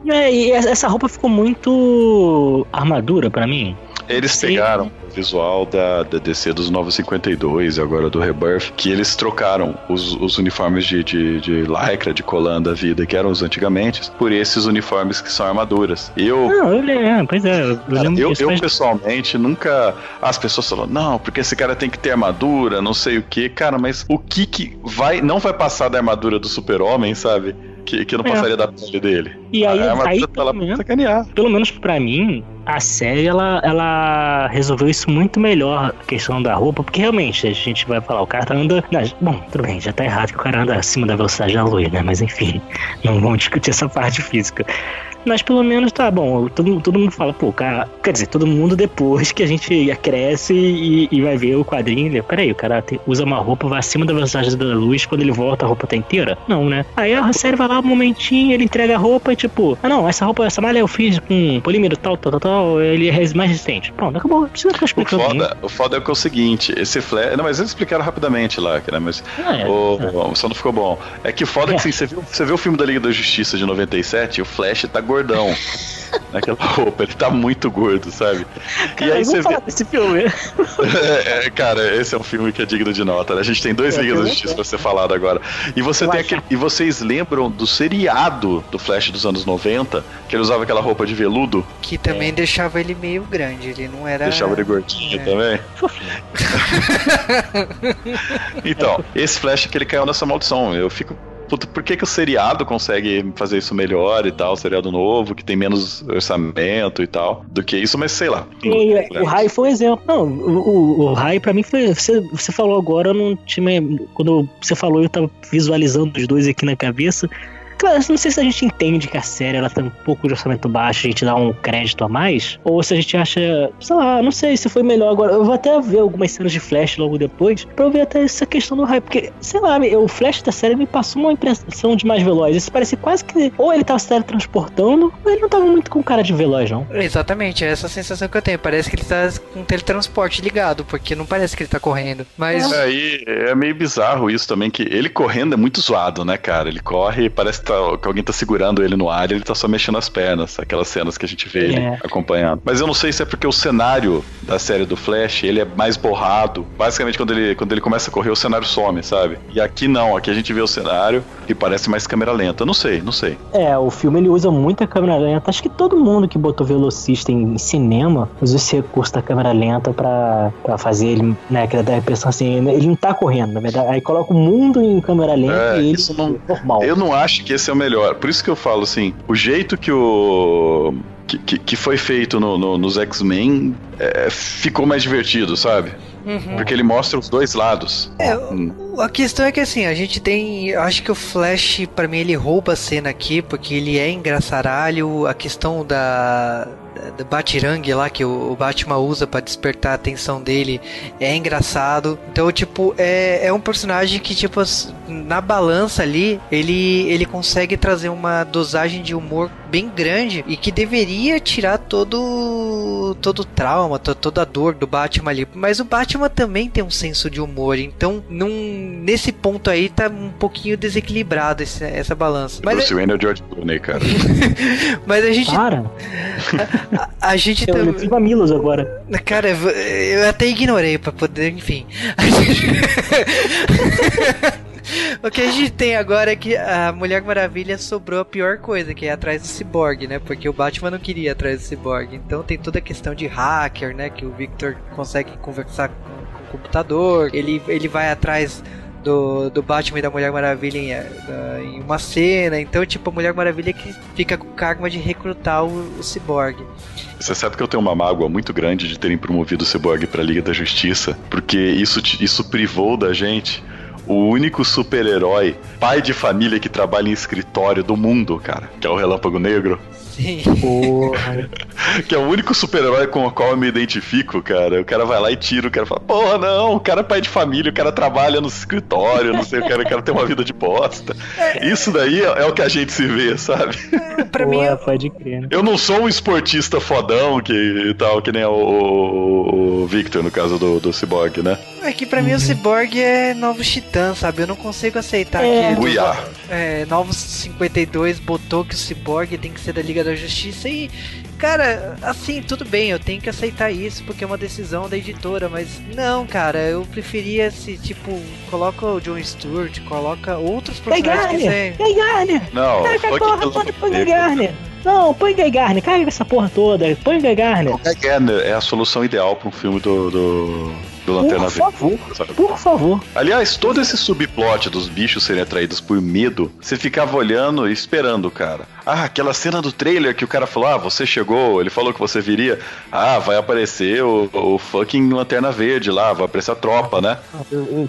É, e essa roupa ficou muito armadura pra mim. Eles Sim. pegaram o visual da, da DC dos 952 e agora do Rebirth, que eles trocaram os, os uniformes de, de, de lycra, de colã da vida, que eram os antigamente, por esses uniformes que são armaduras. Eu, Não, eu lembro, pois é, eu Cara, lembro eu, disso, eu mas- pessoalmente nunca. As pessoas falam, não, porque esse cara tem que ter armadura, não sei o que. Cara, mas o que que vai. Não vai passar da armadura do super-homem, sabe? Que, que não É. passaria da pele dele. E aí, a armadura aí pelo, menos, sacanear. pelo menos pra mim, a série ela, ela resolveu isso muito melhor, a questão da roupa, porque realmente a gente vai falar, o cara tá anda. não, bom, tudo bem, já tá errado que o cara anda acima da velocidade da luz, né? Mas enfim, não vamos discutir essa parte física. Mas pelo menos tá bom. Todo, todo mundo fala, pô, cara. Quer dizer, todo mundo depois que a gente cresce e, e vai ver o quadrinho. Né? Peraí, o cara te, usa uma roupa, vai acima da velocidade da luz, quando ele volta a roupa tá inteira? Não, né? Aí a série vai lá um momentinho, ele entrega a roupa e tipo, ah não, essa roupa, essa malha eu fiz com polímero tal, tal, tal, tal, ele é mais resistente. Pronto, acabou. Não precisa ficar O explicando. foda, o foda é que é o seguinte, esse flash. Não, mas eles explicaram rapidamente lá, cara, mas Ah, é. o, só não ficou bom. É que o foda é, É. que assim, você viu, você viu o filme da Liga da Justiça de 97, o Flash tá gordão. Naquela roupa, ele tá muito gordo, sabe? Cara, e aí você vê. desse filme. É, é, cara, esse é um filme que é digno de nota. né? A gente tem dois É, Ligas da Justiça pra ser falado agora. E você Eu tem aquele, E vocês lembram do seriado do Flash dos anos 90? Que ele usava aquela roupa de veludo? Que também deixava ele meio grande, ele não era. Deixava ele gordinho É. também? Então, esse Flash que ele caiu nessa maldição. Eu fico. Por que, que o seriado consegue fazer isso melhor e tal? O seriado novo, que tem menos orçamento e tal, do que isso, mas sei lá. E, o Rai foi um exemplo. Não, o, o Rai pra mim foi. Você, você falou agora, eu não tinha. Quando você falou, eu tava visualizando os dois aqui na cabeça. Claro, não sei se a gente entende que a série ela tem um pouco de orçamento baixo, a gente dá um crédito a mais, ou se a gente acha, sei lá, não sei se foi melhor agora. Eu vou até ver algumas cenas de Flash logo depois, pra eu ver até essa questão do Rai, porque, sei lá, o Flash da série me passou uma impressão de mais veloz. Isso parece quase que ou ele tava se teletransportando, ou ele não tava muito com cara de veloz, não. Exatamente, é essa a sensação que eu tenho. Parece que ele tá com teletransporte ligado, porque não parece que ele tá correndo. Mas. É, e é meio bizarro isso também, que ele correndo é muito zoado, né, cara? Ele corre e parece que, tá- que alguém tá segurando ele no ar e ele tá só mexendo as pernas, aquelas cenas que a gente vê ele É. acompanhando. Mas eu não sei se é porque o cenário da série do Flash, ele é mais borrado. Basicamente, quando ele, quando ele começa a correr, o cenário some, sabe? E aqui não, aqui a gente vê o cenário e parece mais câmera lenta. Não sei, não sei. É, o filme ele usa muita câmera lenta. Acho que todo mundo que botou velocista em cinema usa esse recurso da câmera lenta pra, pra fazer ele, né? Que dá a impressão assim, ele não tá correndo, na verdade. Aí coloca o mundo em câmera lenta É, e ele isso não- normal. Eu não acho que esse é o melhor. Por isso que eu falo assim, o jeito que o. que, que, que foi feito no, no- nos X-Men é, ficou mais divertido, sabe? Uhum. Porque ele mostra os dois lados. É, Hum. A questão é que assim, a gente tem. Eu acho que o Flash, pra mim, ele rouba a cena aqui, porque ele é engraçaralho. A questão da. Da Batirangue lá que o Batman usa pra despertar a atenção dele é engraçado. Então, tipo, é, é um personagem que, tipo, na balança ali, ele, ele consegue trazer uma dosagem de humor bem grande e que deveria tirar todo todo o trauma, to- toda a dor do Batman ali. Mas o Batman também tem um senso de humor, então num, nesse ponto aí tá um pouquinho desequilibrado esse- essa balança. Mas, Bruce Wayne é o George Clooney, cara. mas a gente Para! a, a gente Eu também fiz mamilos agora. Cara, eu- eu até ignorei pra poder, enfim. o que a gente tem agora é que a Mulher Maravilha sobrou a pior coisa, que é atrás do Cyborg, né? Porque o Batman não queria ir atrás do Cyborg. Então tem toda a questão de hacker, né? Que o Victor consegue conversar com, com o computador. Ele, ele vai atrás do, do Batman e da Mulher Maravilha em, eh, da- em uma cena. Então, tipo, a Mulher Maravilha que fica com o karma de recrutar o, o Cyborg. Você sabe que eu tenho uma mágoa muito grande de terem promovido o Cyborg pra Liga da Justiça, porque isso, isso privou da gente o único super-herói, pai de família que trabalha em escritório do mundo, cara, que é o Relâmpago Negro. Sim. Porra. Que é o único super-herói com o qual eu me identifico, cara. O cara vai lá e tira, o cara fala, porra, não, o cara é pai de família, o cara trabalha no escritório, não sei, o cara, o cara tem uma vida de bosta. Isso daí é, é o que a gente se vê, sabe? pra mim, Porra, pode crer, né? Eu não sou um esportista fodão que tal, que nem o, o- o Victor, no caso do, do Cyborg, né? É que pra mim o Cyborg é novo Titã, sabe? Eu não consigo aceitar É. que Uiá. é, Novos 52 botou que o Cyborg tem que ser da Liga da Justiça e, cara, assim, tudo bem, eu tenho que aceitar isso porque é uma decisão da editora, mas não, cara, eu preferia se, tipo, coloca o John Stewart, coloca outros Guy personagens que Garner! você... Guy Garner! Não, fuck porra, pode põe Guy. Garner! Não, põe Guy Garner, caga essa porra toda, põe Guy Garner. Guy Garner é a solução ideal pra um filme do, do, do Lanterna Por Verde. favor, sabe? por favor. Aliás, todo esse subplot dos bichos serem atraídos por medo, você ficava olhando e esperando, cara. Ah, aquela cena do trailer que o cara falou: Ah, você chegou, ele falou que você viria. Ah, vai aparecer o, o fucking Lanterna Verde lá, vai aparecer a tropa, né?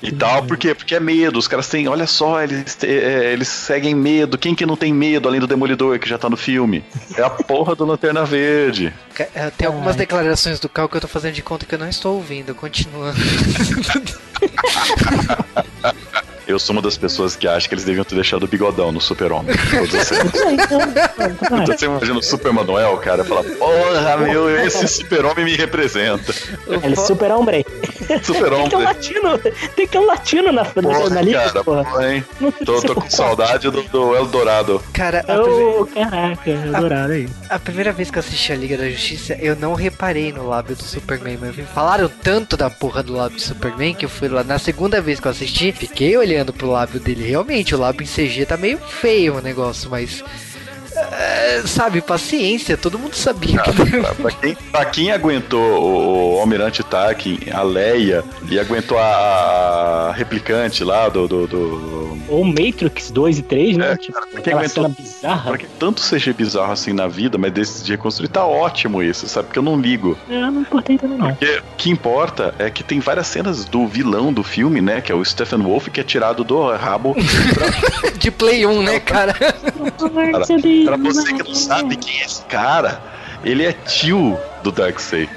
E tal, por quê? Porque é medo. Os caras têm, olha só, eles, é, eles seguem medo. Quem que não tem medo além do Demolidor que já tá no filme? É a porra do Lanterna Verde. É, Tem algumas declarações do Cal que eu tô fazendo de conta que eu não estou ouvindo. Continua porra. Eu sou uma das pessoas que acha que eles deviam ter deixado o bigodão no Super-Homem. Todos os cenas. Então você imagina o Super Manuel, cara, fala, porra, meu, esse super-homem me representa. Ele é super homem. Super-homem. Tem que ter um latino. Tem que ter um latino na, Porra, na liga, cara, porra. porra, hein? Não tem Tô, tô com saudade do, do Eldorado. Cara, a, primeira, caraca, adorado aí. a primeira vez que eu assisti a Liga da Justiça, eu não reparei no lábio do Superman. Mas falaram tanto da porra do lábio do Superman que eu fui lá. Na segunda vez que eu assisti, fiquei olhando pro lábio dele. Realmente, o lábio em CG tá meio feio o negócio, mas. É, sabe, paciência, todo mundo sabia que. Pra, pra quem, pra quem aguentou o, o Almirante Tarkin, a Leia, e aguentou a, a replicante lá do. do, do- Ou Matrix 2 e 3, né? É, tipo, pra quem aguentou. cena bizarra. Pra que tanto CG bizarro assim na vida, mas desse de reconstruir, tá ótimo isso, sabe? Porque eu não ligo. Eu não importei também, não. Porque o que importa é que tem várias cenas do vilão do filme, né? Que é o Stephen Wolf, que é tirado do rabo. De Play 1, né, cara? Cara, pra você que não sabe quem é esse cara, ele é tio do Darkseid.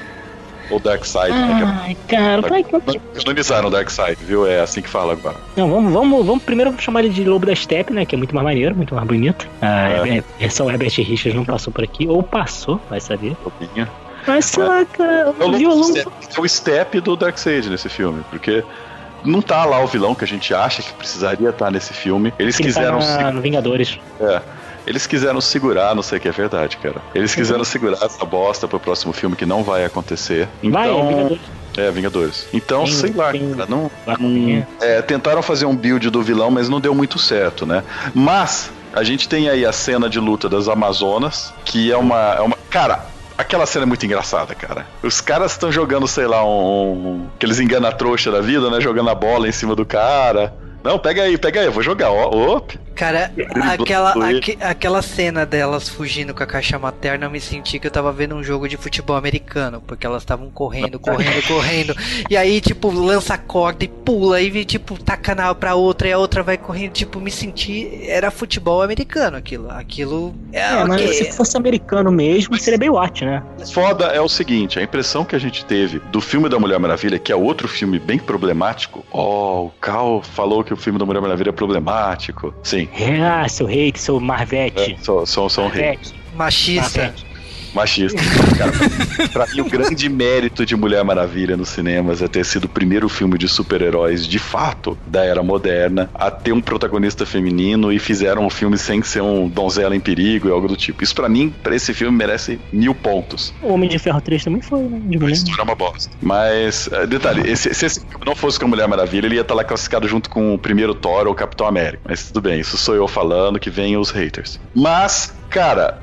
Ou Darkseid, né? Ai, cara, vai Que é... Canonizaram o Darkseid, viu? É assim que fala agora. Não, vamos, vamos, vamos primeiro chamar ele de Lobo da Steppe, né? Que é muito mais maneiro, muito mais bonito. Ah, É. é. Versão Herbert Richards não passou por aqui, ou passou, vai saber. Lobinha. Mas sei lá, cara, É o, o violão. Step, é o step do Darkseid nesse filme, porque não tá lá o vilão que a gente acha que precisaria estar nesse filme. Eles Ele quiseram tá se- na, no Vingadores. É. Eles quiseram segurar, não sei o que é verdade, cara. Eles quiseram segurar essa bosta pro próximo filme que não vai acontecer. Vai, é Então, Vingadores. é, Vingadores. Então, Tem- sei lá, tem- cara, não, acompanhar. é, tentaram fazer um build do vilão, mas não deu muito certo, né? Mas a gente tem aí a cena de luta das Amazonas, que é uma, é uma, cara. Aquela cena é muito engraçada, cara. Os caras estão jogando, sei lá, um, um. Aqueles engana trouxa da vida, né? Jogando a bola em cima do cara. Não, pega aí, pega aí, eu vou jogar. Ó, op. Cara, aquela, aque- aquela cena delas fugindo com a caixa materna, eu me senti que eu tava vendo um jogo de futebol americano, porque elas estavam correndo, correndo, correndo. E aí, tipo, lança a corda e pula, e tipo, tá canal pra outra, e a outra vai correndo. Tipo, me senti. Era futebol americano aquilo. Aquilo. É, É, mas se fosse americano mesmo, seria Baywatch, né? Foda é o seguinte, a impressão que a gente teve do filme da Mulher Maravilha, que é outro filme bem problemático. Ó, o Cal falou que o filme da Mulher Maravilha é problemático. Sim. É, ah, seu rei, seu Marvete. É, sou, sou, sou um rei. Marvete. Machista. Marvete. Machista. Cara, pra mim, o grande mérito de Mulher Maravilha nos cinemas é ter sido o primeiro filme de super-heróis de fato da era moderna a ter um protagonista feminino e fizeram um filme sem ser um donzela em perigo e algo do tipo. Isso pra mim, pra esse filme, merece mil pontos. O Homem de Ferro 3 também foi, né? De história é uma bosta. Mas, eh, detalhe, esse- se esse filme não fosse com a Mulher Maravilha, ele ia estar lá classificado junto com o primeiro Thor ou o Capitão América. Mas tudo bem, isso sou eu falando, que vem os haters. Mas, cara,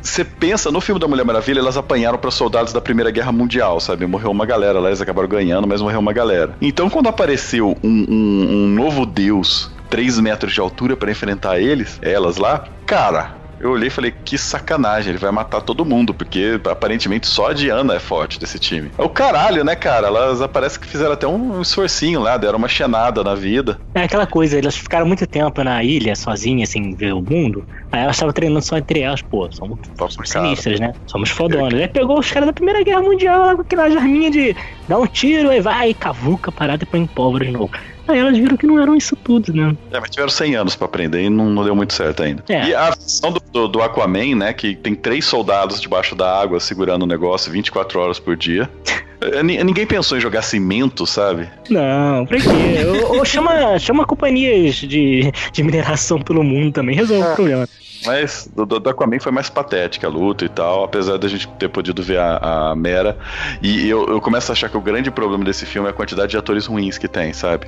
você pensa, no filme da Mulher Maravilha, elas apanharam para soldados da Primeira Guerra Mundial, sabe? Morreu uma galera lá, eles acabaram ganhando, mas morreu uma galera. Então, quando apareceu um, um- um novo deus, 3 metros de altura, para enfrentar eles, elas lá, cara. Eu olhei e falei, que sacanagem, ele vai matar todo mundo, porque aparentemente só a Diana é forte desse time. É o caralho, né, cara? Elas aparece que fizeram até um esforcinho lá, deram uma chenada na vida. É aquela coisa, elas ficaram muito tempo na ilha, sozinhas, sem ver o mundo. Aí elas estavam treinando só entre elas, pô, somos, sinistras, né? Somos fodonas. Aí pegou os caras da Primeira Guerra Mundial lá com aquela arminha de dar um tiro, aí vai, cavuca, parada e põe em pólvora de novo. Aí elas viram que não eram isso tudo, né? É, mas tiveram 100 anos pra aprender e não, não deu muito certo ainda. É. E a versão do, do, do Aquaman, né, que tem três soldados debaixo da água segurando o negócio 24 horas por dia. É, ni- Ninguém pensou em jogar cimento, sabe? Não, pra quê? ou, ou chama, chama companhias de, de mineração pelo mundo também, resolve o problema. Mas do, do, Aquaman foi mais patética a luta e tal, apesar da gente ter podido ver a, a Mera. E eu, eu começo a achar que o grande problema desse filme é a quantidade de atores ruins que tem, sabe?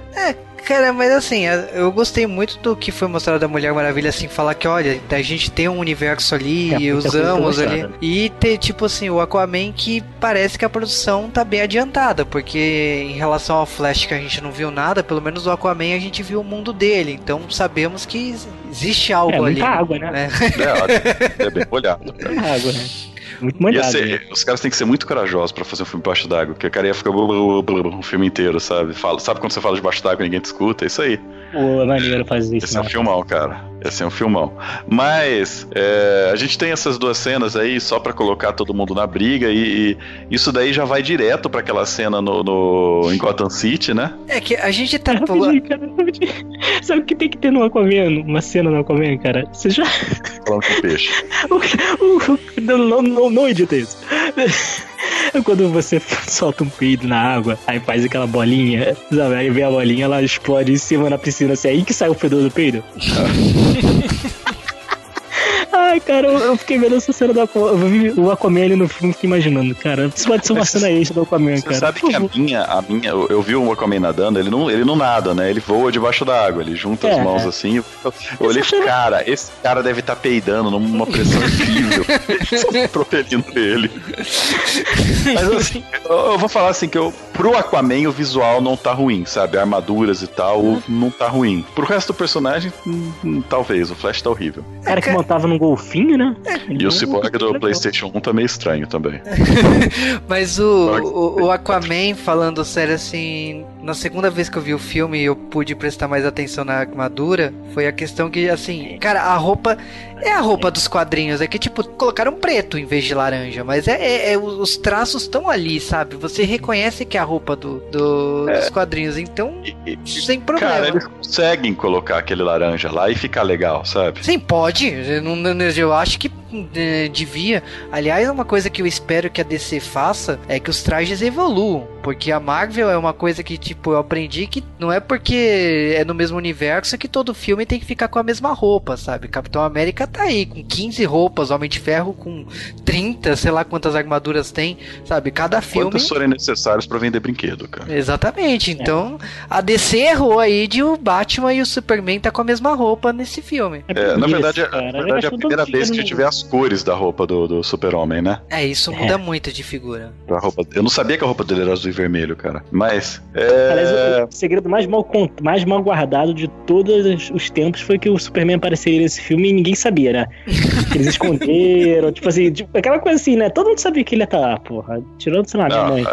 Cara, mas assim, eu gostei muito do que foi mostrado da Mulher Maravilha, assim, falar que, olha, a gente tem um universo ali É, e usamos ali. mostrada. E ter, tipo assim, o Aquaman que parece que a produção tá bem adiantada, porque em relação ao Flash que a gente não viu nada, pelo menos o Aquaman a gente viu o mundo dele. Então sabemos que existe algo É, ali. muita água, né? É, ótimo. é bem olhado. Muita água, né? Muito molhado. ser- né? os caras têm que ser muito corajosos pra fazer um filme debaixo d'água, porque o cara ia ficar blu, blu, blu, blu, o filme inteiro, sabe? Fala, sabe quando você fala debaixo d'água e ninguém te escuta? É isso aí. Pô, maneiro fazer isso. Esse é um né? filmão, cara. Esse é um filmão. Mas é, a gente tem essas duas cenas aí só pra colocar todo mundo na briga e, e isso daí já vai direto pra aquela cena no, no- em Gotham City, né? É que a gente tá. Rapidinho, cara, rapidinho. Sabe o que tem que ter no Aquaman? Uma cena no Aquaman, cara? Você já. Falando com o peixe. O- o- não, não, não, não edita isso. Quando você solta um peido na água, aí faz aquela bolinha, sabe? Aí vem a bolinha, ela explode em cima na piscina. Assim, aí que sai o fedor do peido. Ai, cara, eu, eu fiquei vendo essa cena do Aquaman. Eu vi o Aquaman ali no filme e fiquei imaginando, cara. Isso pode ser uma cena extra do Aquaman, Você cara. sabe que a minha, a minha, eu, eu vi um Aquaman nadando, ele não, ele não nada, né? Ele voa debaixo da água, ele junta as É. mãos assim. Eu, eu olhei cara, esse cara deve estar peidando numa pressão incrível. propelindo ele. Mas assim, eu, eu vou falar assim que eu, pro Aquaman o visual não tá ruim, sabe? Armaduras e tal, Uhum. não tá ruim. Pro resto do personagem, hum, hum, talvez. O Flash tá horrível. O cara que montava num golfinho, né? E o Cyborg do PlayStation 1 tá meio estranho também. Mas o, o, o Aquaman, falando sério assim, na segunda vez que eu vi o filme e eu pude prestar mais atenção na armadura, foi a questão que, assim, cara, a roupa é a roupa dos quadrinhos, é que, tipo, colocaram preto em vez de laranja, mas é, é- é- os traços estão ali, sabe? Você reconhece que é a roupa do, do- dos quadrinhos, então, sem problema. Cara, eles conseguem colocar aquele laranja lá e ficar legal, sabe? Sim, pode. Eu, eu acho que eh, devia. Aliás, uma coisa que eu espero que a DC faça é que os trajes evoluam. Porque a Marvel é uma coisa que, tipo, eu aprendi que não é porque é no mesmo universo que todo filme tem que ficar com a mesma roupa, sabe? Capitão América tá aí com 15 roupas, Homem de Ferro com 30, sei lá quantas armaduras tem, sabe? Cada filme. Quantos forem necessários pra vender brinquedo, cara? Exatamente. Então, a DC errou aí de o Batman e o Superman tá com a mesma roupa nesse filme. É, na verdade, cara, na eu verdade é a primeira vez que a gente vê as cores da roupa do, do super-homem, né? É, isso muda muito de figura. Da roupa... Eu não sabia que a roupa dele era azul e vermelho, cara. Mas, é... Aliás, o- segredo mais mal, mais mal guardado de todos os tempos foi que o Superman apareceria nesse filme e ninguém sabia, né? Eles esconderam, tipo assim, tipo, aquela coisa assim, né? Todo mundo sabia que ele ia estar lá, porra. Tirando, sei lá, minha Não, mãe.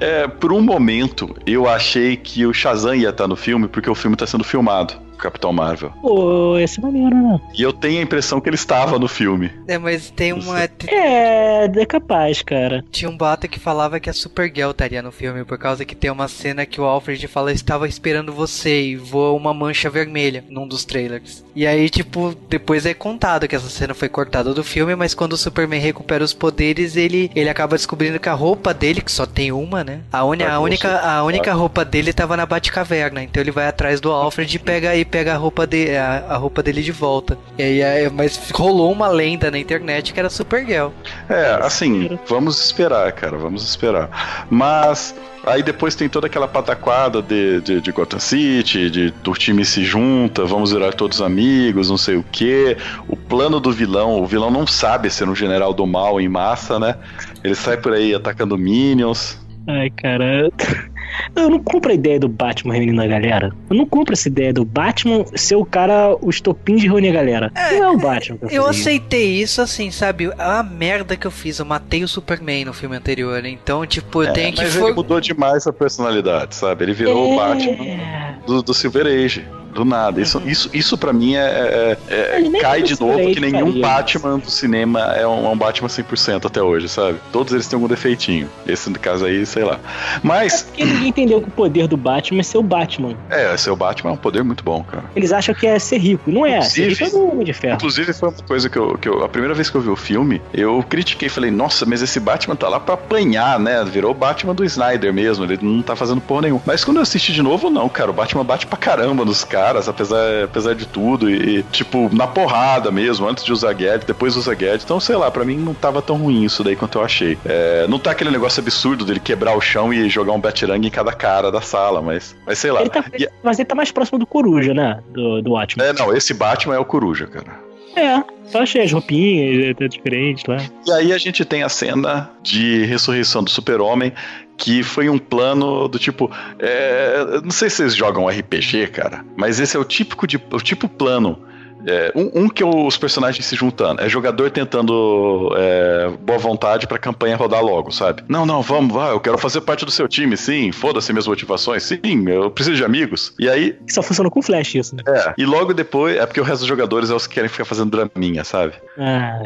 é, é, por um momento, eu achei que o Shazam ia estar no filme porque o filme tá sendo filmado, Capitão Marvel. Pô, esse é maneiro, né? E eu tenho a impressão que ele estava no filme. É, mas tem uma. É, é capaz, cara. Tinha um bata que falava que a Supergirl estaria no filme, por causa que tem uma cena que o Alfred fala: Estava esperando você e voa uma mancha vermelha num dos trailers. E aí, tipo, depois é contado que essa cena foi cortada do filme, mas quando o Superman recupera os poderes, ele, ele acaba descobrindo que a roupa dele, que só tem uma, né? A, uni, a, única, a única roupa dele tava na Batcaverna. Então ele vai atrás do Alfred e pega, e pega a, roupa de, a, a roupa dele de volta. E aí, é, mas rolou uma lenda na internet que era Supergirl. É, assim, vamos esperar, cara, vamos esperar. Mas aí depois tem toda aquela pataquada de, de, de Gotham City, de o time se junta, vamos virar todos amigos, não sei o que. O plano do vilão, o vilão não sabe ser um general do mal em massa, né? Ele sai por aí atacando minions. Ai, cara. Eu não compro a ideia do Batman reunindo a galera. Eu não compro essa ideia do Batman ser o cara, o estopim de reunir a galera. não é o Batman. Eu isso. aceitei isso assim, sabe? A merda que eu fiz, eu matei o Superman no filme anterior. Então, tipo, eu É, tenho que. mas for- ele mudou demais a personalidade, sabe? Ele virou É. o Batman do, do Silver Age. Do nada. Isso, isso, isso pra mim é, é- é- cai de novo que nenhum faria Batman do cinema é um, é um Batman 100% até hoje, sabe? Todos eles têm algum defeitinho. Esse no caso aí, sei lá. Mas, Porque ninguém entendeu que o poder do Batman é ser o Batman. é, seu Batman é um poder muito bom, cara. Eles acham que é ser rico. Não é. Ser rico é do Homem de Ferro. Inclusive, foi uma coisa que eu, que eu. A primeira vez que eu vi o filme, eu critiquei. Falei, nossa, mas esse Batman tá lá pra apanhar, né? Virou o Batman do Snyder mesmo. Ele não tá fazendo porra nenhuma. Mas quando eu assisti de novo, não, cara. O Batman bate pra caramba nos caras. caras, apesar, apesar de tudo. E, tipo, na porrada mesmo, antes de usar gadget, depois usa gadget. Então, sei lá, pra mim não tava tão ruim isso daí quanto eu achei. É, não tá aquele negócio absurdo dele quebrar o chão e jogar um batirang em cada cara da sala, mas, mas sei lá. Ele tá, E- Mas ele tá mais próximo do Coruja, né? Do, do Watchmen. é, não, esse Batman é o Coruja, cara. É, só achei as roupinhas, tá diferente lá. E aí a gente tem a cena de ressurreição do super-homem, que foi um plano do tipo. é, não sei se vocês jogam RPG, cara, mas esse é o típico de, o tipo plano. É, um, um que é os personagens se juntando. É jogador tentando é, boa vontade pra campanha rodar logo, sabe? Não, não, vamos, vai, eu quero fazer parte do seu time, sim. Foda-se minhas motivações, sim, eu preciso de amigos. E aí. Só funciona com flash isso, né? É, e logo depois. É porque o resto dos jogadores é os que querem ficar fazendo draminha, sabe? Ah.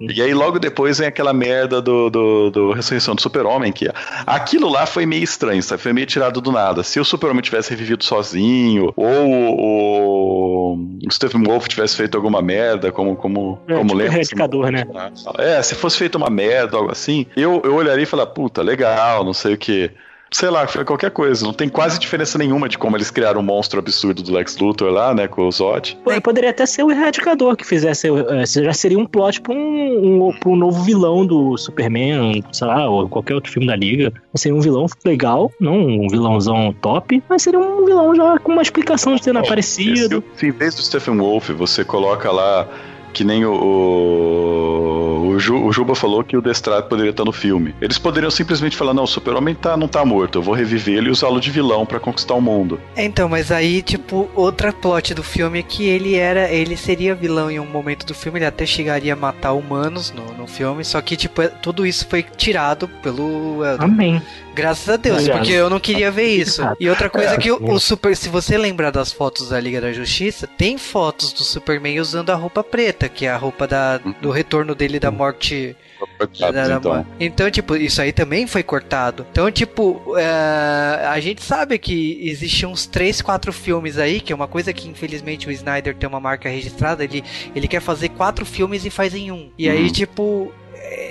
E aí logo depois vem aquela merda do, do, do Ressurreição do Super-Homem, que aquilo lá foi meio estranho, sabe? Foi meio tirado do nada. Se o Super-Homem tivesse revivido sozinho, ou o, o Stephen Wolf tivesse feito alguma merda, como, como, É, como tipo lembra. erradicador, né? É, se fosse feito uma merda, algo assim, eu, eu olharia e falar, puta, legal, não sei o que. Sei lá, foi qualquer coisa. Não tem quase diferença nenhuma de como eles criaram o monstro absurdo do Lex Luthor lá, né, com o Zod. Pô, Poderia até ser o Erradicador que fizesse. eh, Já seria um plot pra um, um, pra um novo vilão do Superman, sei lá, ou qualquer outro filme da Liga. Seria um vilão legal, não um vilãozão top, mas seria um vilão já com uma explicação de ter aparecido. Se em vez do Stephen Wolf você coloca lá que nem o, o, o, Ju- o Juba falou que o Destrado poderia estar no filme. Eles poderiam simplesmente falar: não, o Super-Homem tá, não tá morto, eu vou reviver ele e usá-lo de vilão pra conquistar o mundo. É, Então, mas aí, tipo, outra plot do filme é que ele era. Ele seria vilão em um momento do filme, ele até chegaria a matar humanos no, no filme, só que, tipo, é- tudo isso foi tirado pelo. é, Amém. Graças a Deus, Aliás, porque eu não queria ver isso. E outra coisa É, que o, sim. o Super. Se você lembrar das fotos da Liga da Justiça, tem fotos do Superman usando a roupa preta, que é a roupa da, do retorno dele da morte. Coitados, da- da- então. então, tipo, isso aí também foi cortado. Então, tipo, é, a gente sabe que existiam uns 3, 4 filmes aí, que é uma coisa que infelizmente o Snyder tem uma marca registrada, ele, ele quer fazer quatro filmes e faz em um. E aí, Uhum. tipo,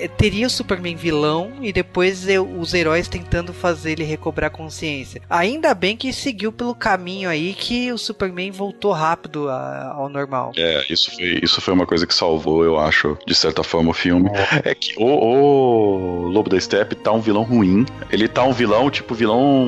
é, teria o Superman vilão e depois eu- os heróis tentando fazer ele recobrar consciência. Ainda bem que seguiu pelo caminho aí que o Superman voltou rápido a- ao normal. É, isso foi, isso foi uma coisa que salvou, eu acho, de certa forma, o filme. É que o, o Lobo da Steppe tá um vilão ruim. Ele tá um vilão, tipo, vilão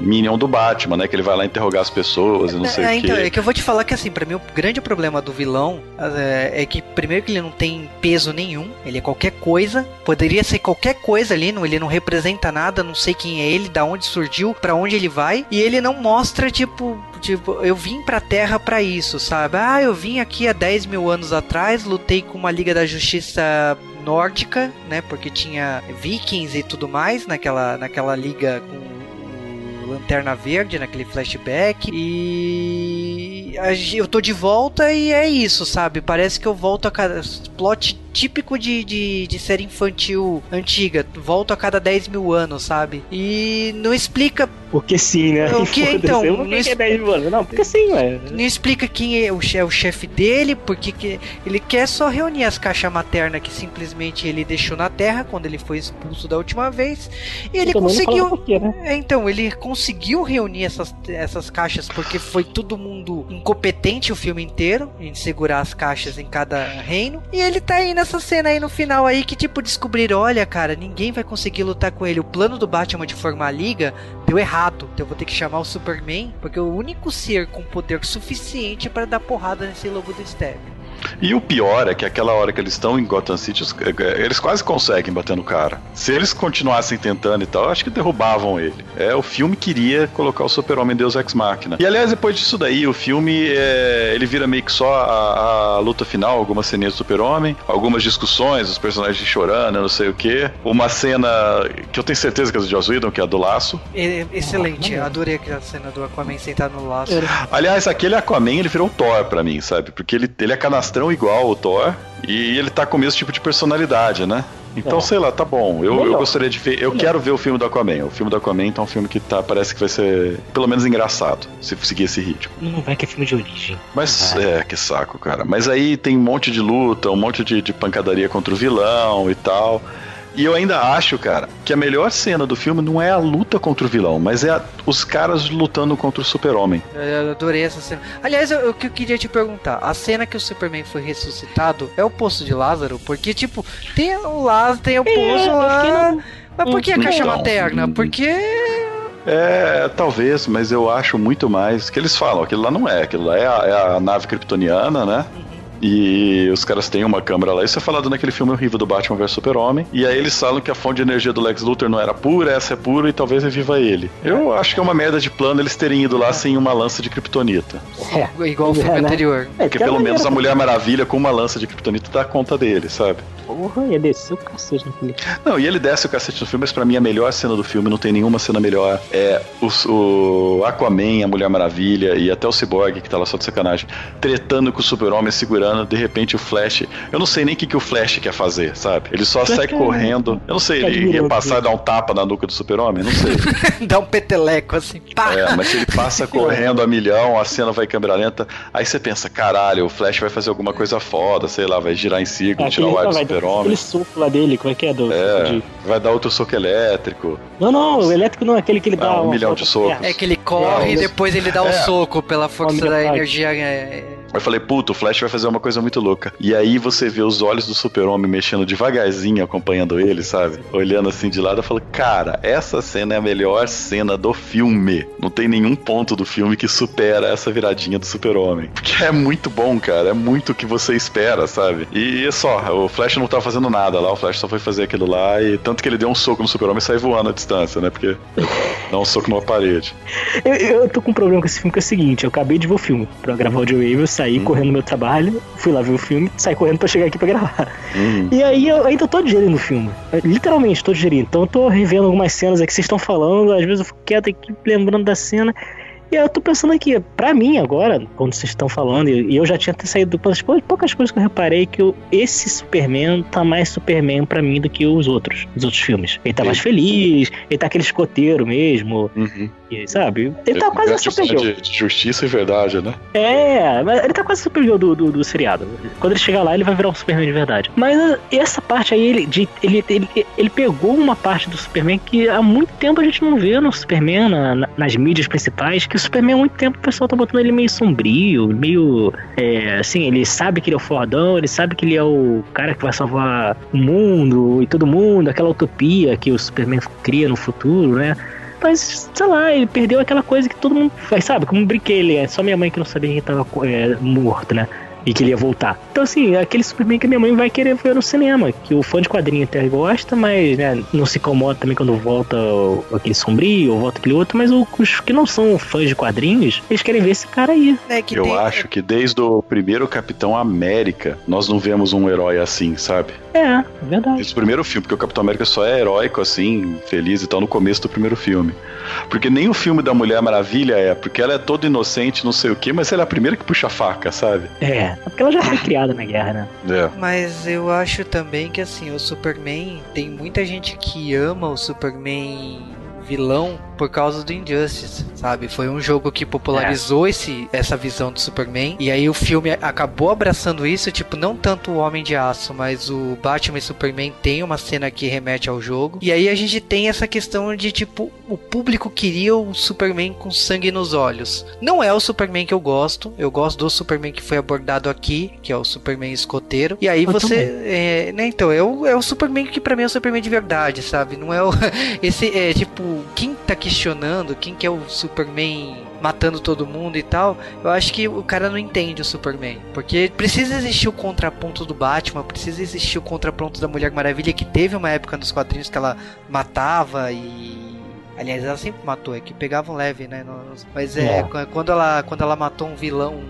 minion do Batman, né? Que ele vai lá interrogar as pessoas e não sei É, o então, é que eu vou te falar que assim, pra mim o grande problema do vilão é, é que primeiro que ele não tem peso nenhum, ele é qualquer coisa, poderia ser qualquer coisa ali, não, ele não representa nada, não sei quem é ele, da onde surgiu, pra onde ele vai, e ele não mostra tipo, tipo, eu vim pra Terra pra isso, sabe? Ah, eu vim aqui há 10 mil anos atrás, lutei com uma Liga da Justiça nórdica, né? Porque tinha vikings e tudo mais naquela, naquela liga com Lanterna Verde naquele flashback e eu tô de volta e é isso, sabe? Parece que eu volto a cada plot típico de, de, de série infantil antiga, volto a cada 10 mil anos, sabe? E não explica Porque sim, né? O que, então? Não Não que é 10 mil anos. Não, porque sim, ué. não explica quem é o, che- o chefe dele, porque que ele quer só reunir as caixas maternas que simplesmente ele deixou na Terra quando ele foi expulso da última vez. E ele conseguiu. por quê, né? É, então, ele conseguiu reunir essas, essas caixas porque foi todo mundo incompetente o filme inteiro em segurar as caixas em cada reino. E ele tá aí nessa cena aí no final aí que, tipo, descobriram: olha, cara, ninguém vai conseguir lutar com ele. O plano do Batman de formar a liga deu errado. Então eu vou ter que chamar o Superman, porque é o único ser com poder suficiente para dar porrada nesse lobo do Step. E o pior é que aquela hora que eles estão em Gotham City, os- é, eles quase conseguem bater no cara. Se eles continuassem tentando e tal, acho que derrubavam ele. É, o filme queria colocar o Super-Homem Deus Ex Machina. E aliás, depois disso daí, o filme é, ele vira meio que só a, a luta final, algumas ceninhas do Super-Homem, algumas discussões, os personagens chorando, não sei o que. Uma cena que eu tenho certeza que é do Joss Whedon, que é a do laço. Excelente, eu adorei aquela cena do Aquaman sentado no laço. Aliás, aquele Aquaman, ele virou Thor pra mim, sabe? Porque ele, ele é canastrão igual o Thor e ele tá com o mesmo tipo de personalidade, né? Então, É. sei lá, tá bom. Eu, eu Melhor. gostaria de ver. Eu quero ver o filme do Aquaman. O filme do Aquaman tá um filme que tá, parece que vai ser pelo menos engraçado, se seguir esse ritmo. Não vai que é filme de origem. Mas Vai. é, que saco, cara. Mas aí tem um monte de luta, um monte de, de pancadaria contra o vilão e tal. E eu ainda acho, cara, que a melhor cena do filme não é a luta contra o vilão, mas é a- os caras lutando contra o super-homem. Eu adorei essa cena. Aliás, eu- o que eu queria te perguntar: a cena que o Superman foi ressuscitado é o poço de Lázaro? Porque, tipo, tem o Lázaro, tem o poço eu fiquei lá. no- Mas por que a caixa Então, materna? Porque. É, talvez, mas eu acho muito mais que eles falam, aquilo lá não é, aquilo lá é a, é a nave kryptoniana, né? E os caras têm uma câmera lá. Isso é falado naquele filme horrível do Batman vs Super-Homem. E aí eles falam que a fonte de energia do Lex Luthor não era pura, essa é pura e talvez reviva ele. Eu acho que é uma merda de plano eles terem ido lá sem uma lança de kryptonita. É. Igual o filme É, né? anterior. É, Porque pelo uma menos a Mulher Maravilha com uma lança de kryptonita dá conta dele, sabe? Porra, ia descer o cacete naquele. Não, e ele desce o cacete no filme, mas pra mim a melhor cena do filme, não tem nenhuma cena melhor. É o, o Aquaman, a Mulher Maravilha e até o Cyborg, que tá lá só de sacanagem, tretando com o Super-Homem, segurando, de repente o Flash. Eu não sei nem o que, que o Flash quer fazer, sabe? Ele só sai correndo. Eu não sei, ele ia passar e dar um tapa na nuca do Super-Homem? Não sei. Dá um peteleco assim. Pá! É, mas se ele passa correndo a milhão, a cena vai em câmera lenta, aí você pensa, caralho, o Flash vai fazer alguma coisa foda, sei lá, vai girar em círculo, tirar o ar do dar Super-Homem. aquele soco lá dele, como é que é? Do, É, de- vai dar outro soco elétrico. Não, não, o elétrico não é aquele que ele dá Ah, um milhão de socos. É que ele corre É, e depois ele dá um É. soco pela força da energia. Eu falei, puto, o Flash vai fazer uma coisa muito louca. E aí você vê os olhos do super-homem mexendo devagarzinho, acompanhando ele, sabe? Olhando assim de lado, eu falo, cara, essa cena é a melhor cena do filme. Não tem nenhum ponto do filme que supera essa viradinha do super-homem. Porque é muito bom, cara. É muito o que você espera, sabe? E é só, o Flash não tá fazendo nada lá, o Flash só foi fazer aquilo lá. E tanto que ele deu um soco no super-homem e sai voando à distância, né? Porque dá um soco numa parede. Eu, eu tô com um problema com esse filme que é o seguinte: eu acabei de ver o filme pra gravar o Joe Wave, eu saí correndo no meu trabalho, fui lá ver o filme, saí correndo pra chegar aqui pra gravar. Hum. E aí eu ainda tô digerindo o filme. Eu, Literalmente, tô digerindo. Então eu tô revendo algumas cenas aqui que vocês estão falando, às vezes eu fico quieto aqui lembrando da cena. E aí eu tô pensando aqui, pra mim agora, quando vocês estão falando, e eu já tinha até saído das pou- poucas coisas que eu reparei que o- esse Superman tá mais Superman pra mim do que os outros, os outros filmes. Ele tá mais feliz, ele tá aquele escoteiro mesmo, Uhum. Sabe? Ele tá quase a Supergirl. de, de justiça e verdade, né? É, mas ele tá quase Supergirl do, do, do seriado. Quando ele chegar lá, ele vai virar um Superman de verdade. Mas uh, essa parte aí, ele, de, ele, ele, ele pegou uma parte do Superman que há muito tempo a gente não vê no Superman, na- na- nas mídias principais, que o Superman há muito tempo o pessoal tá botando ele meio sombrio, meio. É, assim, ele sabe que ele é o fordão, ele sabe que ele é o cara que vai salvar o mundo e todo mundo, aquela utopia que o Superman cria no futuro, né? Mas, sei lá, ele perdeu aquela coisa que todo mundo faz, sabe? Como um brinquei, ele é só minha mãe que não sabia que ele tava é, morto, né? E que ele ia voltar. Então, assim, é aquele Superman que minha mãe vai querer ver no cinema. Que o fã de quadrinho até gosta, mas né, não se incomoda também quando volta aquele sombrio ou volta aquele outro. Mas os que não são fãs de quadrinhos, eles querem ver esse cara aí. É que Eu tem- acho que desde o primeiro Capitão América, nós não vemos um herói assim, sabe? É, verdade. Esse primeiro filme, porque o Capitão América só é heróico, assim, feliz e tal, no começo do primeiro filme. Porque nem o filme da Mulher Maravilha é, porque ela é toda inocente, não sei o quê, mas ela é a primeira que puxa a faca, sabe? É, porque ela já foi criada na guerra, né? É. Mas eu acho também que assim, o Superman tem muita gente que ama o Superman vilão por causa do Injustice, sabe? Foi um jogo que popularizou esse, essa visão do Superman. E aí o filme acabou abraçando isso, tipo, não tanto o Homem de Aço, mas o Batman e Superman tem uma cena que remete ao jogo. E aí a gente tem essa questão de, tipo, o público queria o Superman com sangue nos olhos. Não é o Superman que eu gosto. Eu gosto do Superman que foi abordado aqui, que é o Superman escoteiro. E aí Eu você. É, né, então, é o, é o Superman que pra mim é o Superman de verdade, sabe? Não é o. Esse é tipo, quem tá questionando, quem que é o Superman matando todo mundo e tal, eu acho que o cara não entende o Superman. Porque precisa existir o contraponto do Batman, precisa existir o contraponto da Mulher Maravilha, que teve uma época nos quadrinhos que ela matava e. Aliás, ela sempre matou, é que pegavam leve, né? Mas é, É. qu- quando ela quando ela matou um vilão,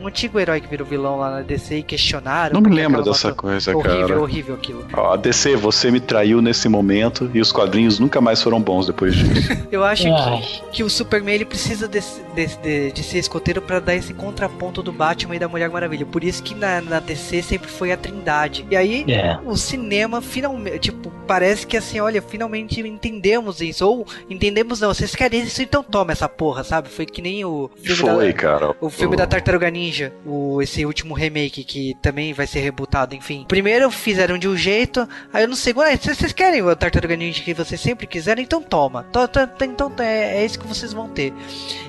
um antigo herói que virou vilão lá na DC e questionaram. Não me que lembro dessa coisa, horrível, cara. horrível aquilo. Ó, DC, você me traiu nesse momento e os quadrinhos nunca mais foram bons depois disso. Eu acho que, que o Superman ele precisa desse- desse- de, de ser escoteiro pra dar esse contraponto do Batman e da Mulher Maravilha. Por isso que na, na DC sempre foi a Trindade. E aí É. o cinema finalmente, tipo, parece que assim, olha, finalmente entendemos isso. Ou entendemos não, vocês querem isso, então toma essa porra, sabe? Foi que nem o filme Foi, da, cara. o filme da Tartaruga Ninja Ninja, o, esse último remake que também vai ser rebutado, enfim. Primeiro fizeram de um jeito, aí no segundo, ah, vocês querem o Tartaruga Ninja que vocês sempre quiseram, então toma. Tó- tó- Então é, é isso que vocês vão ter.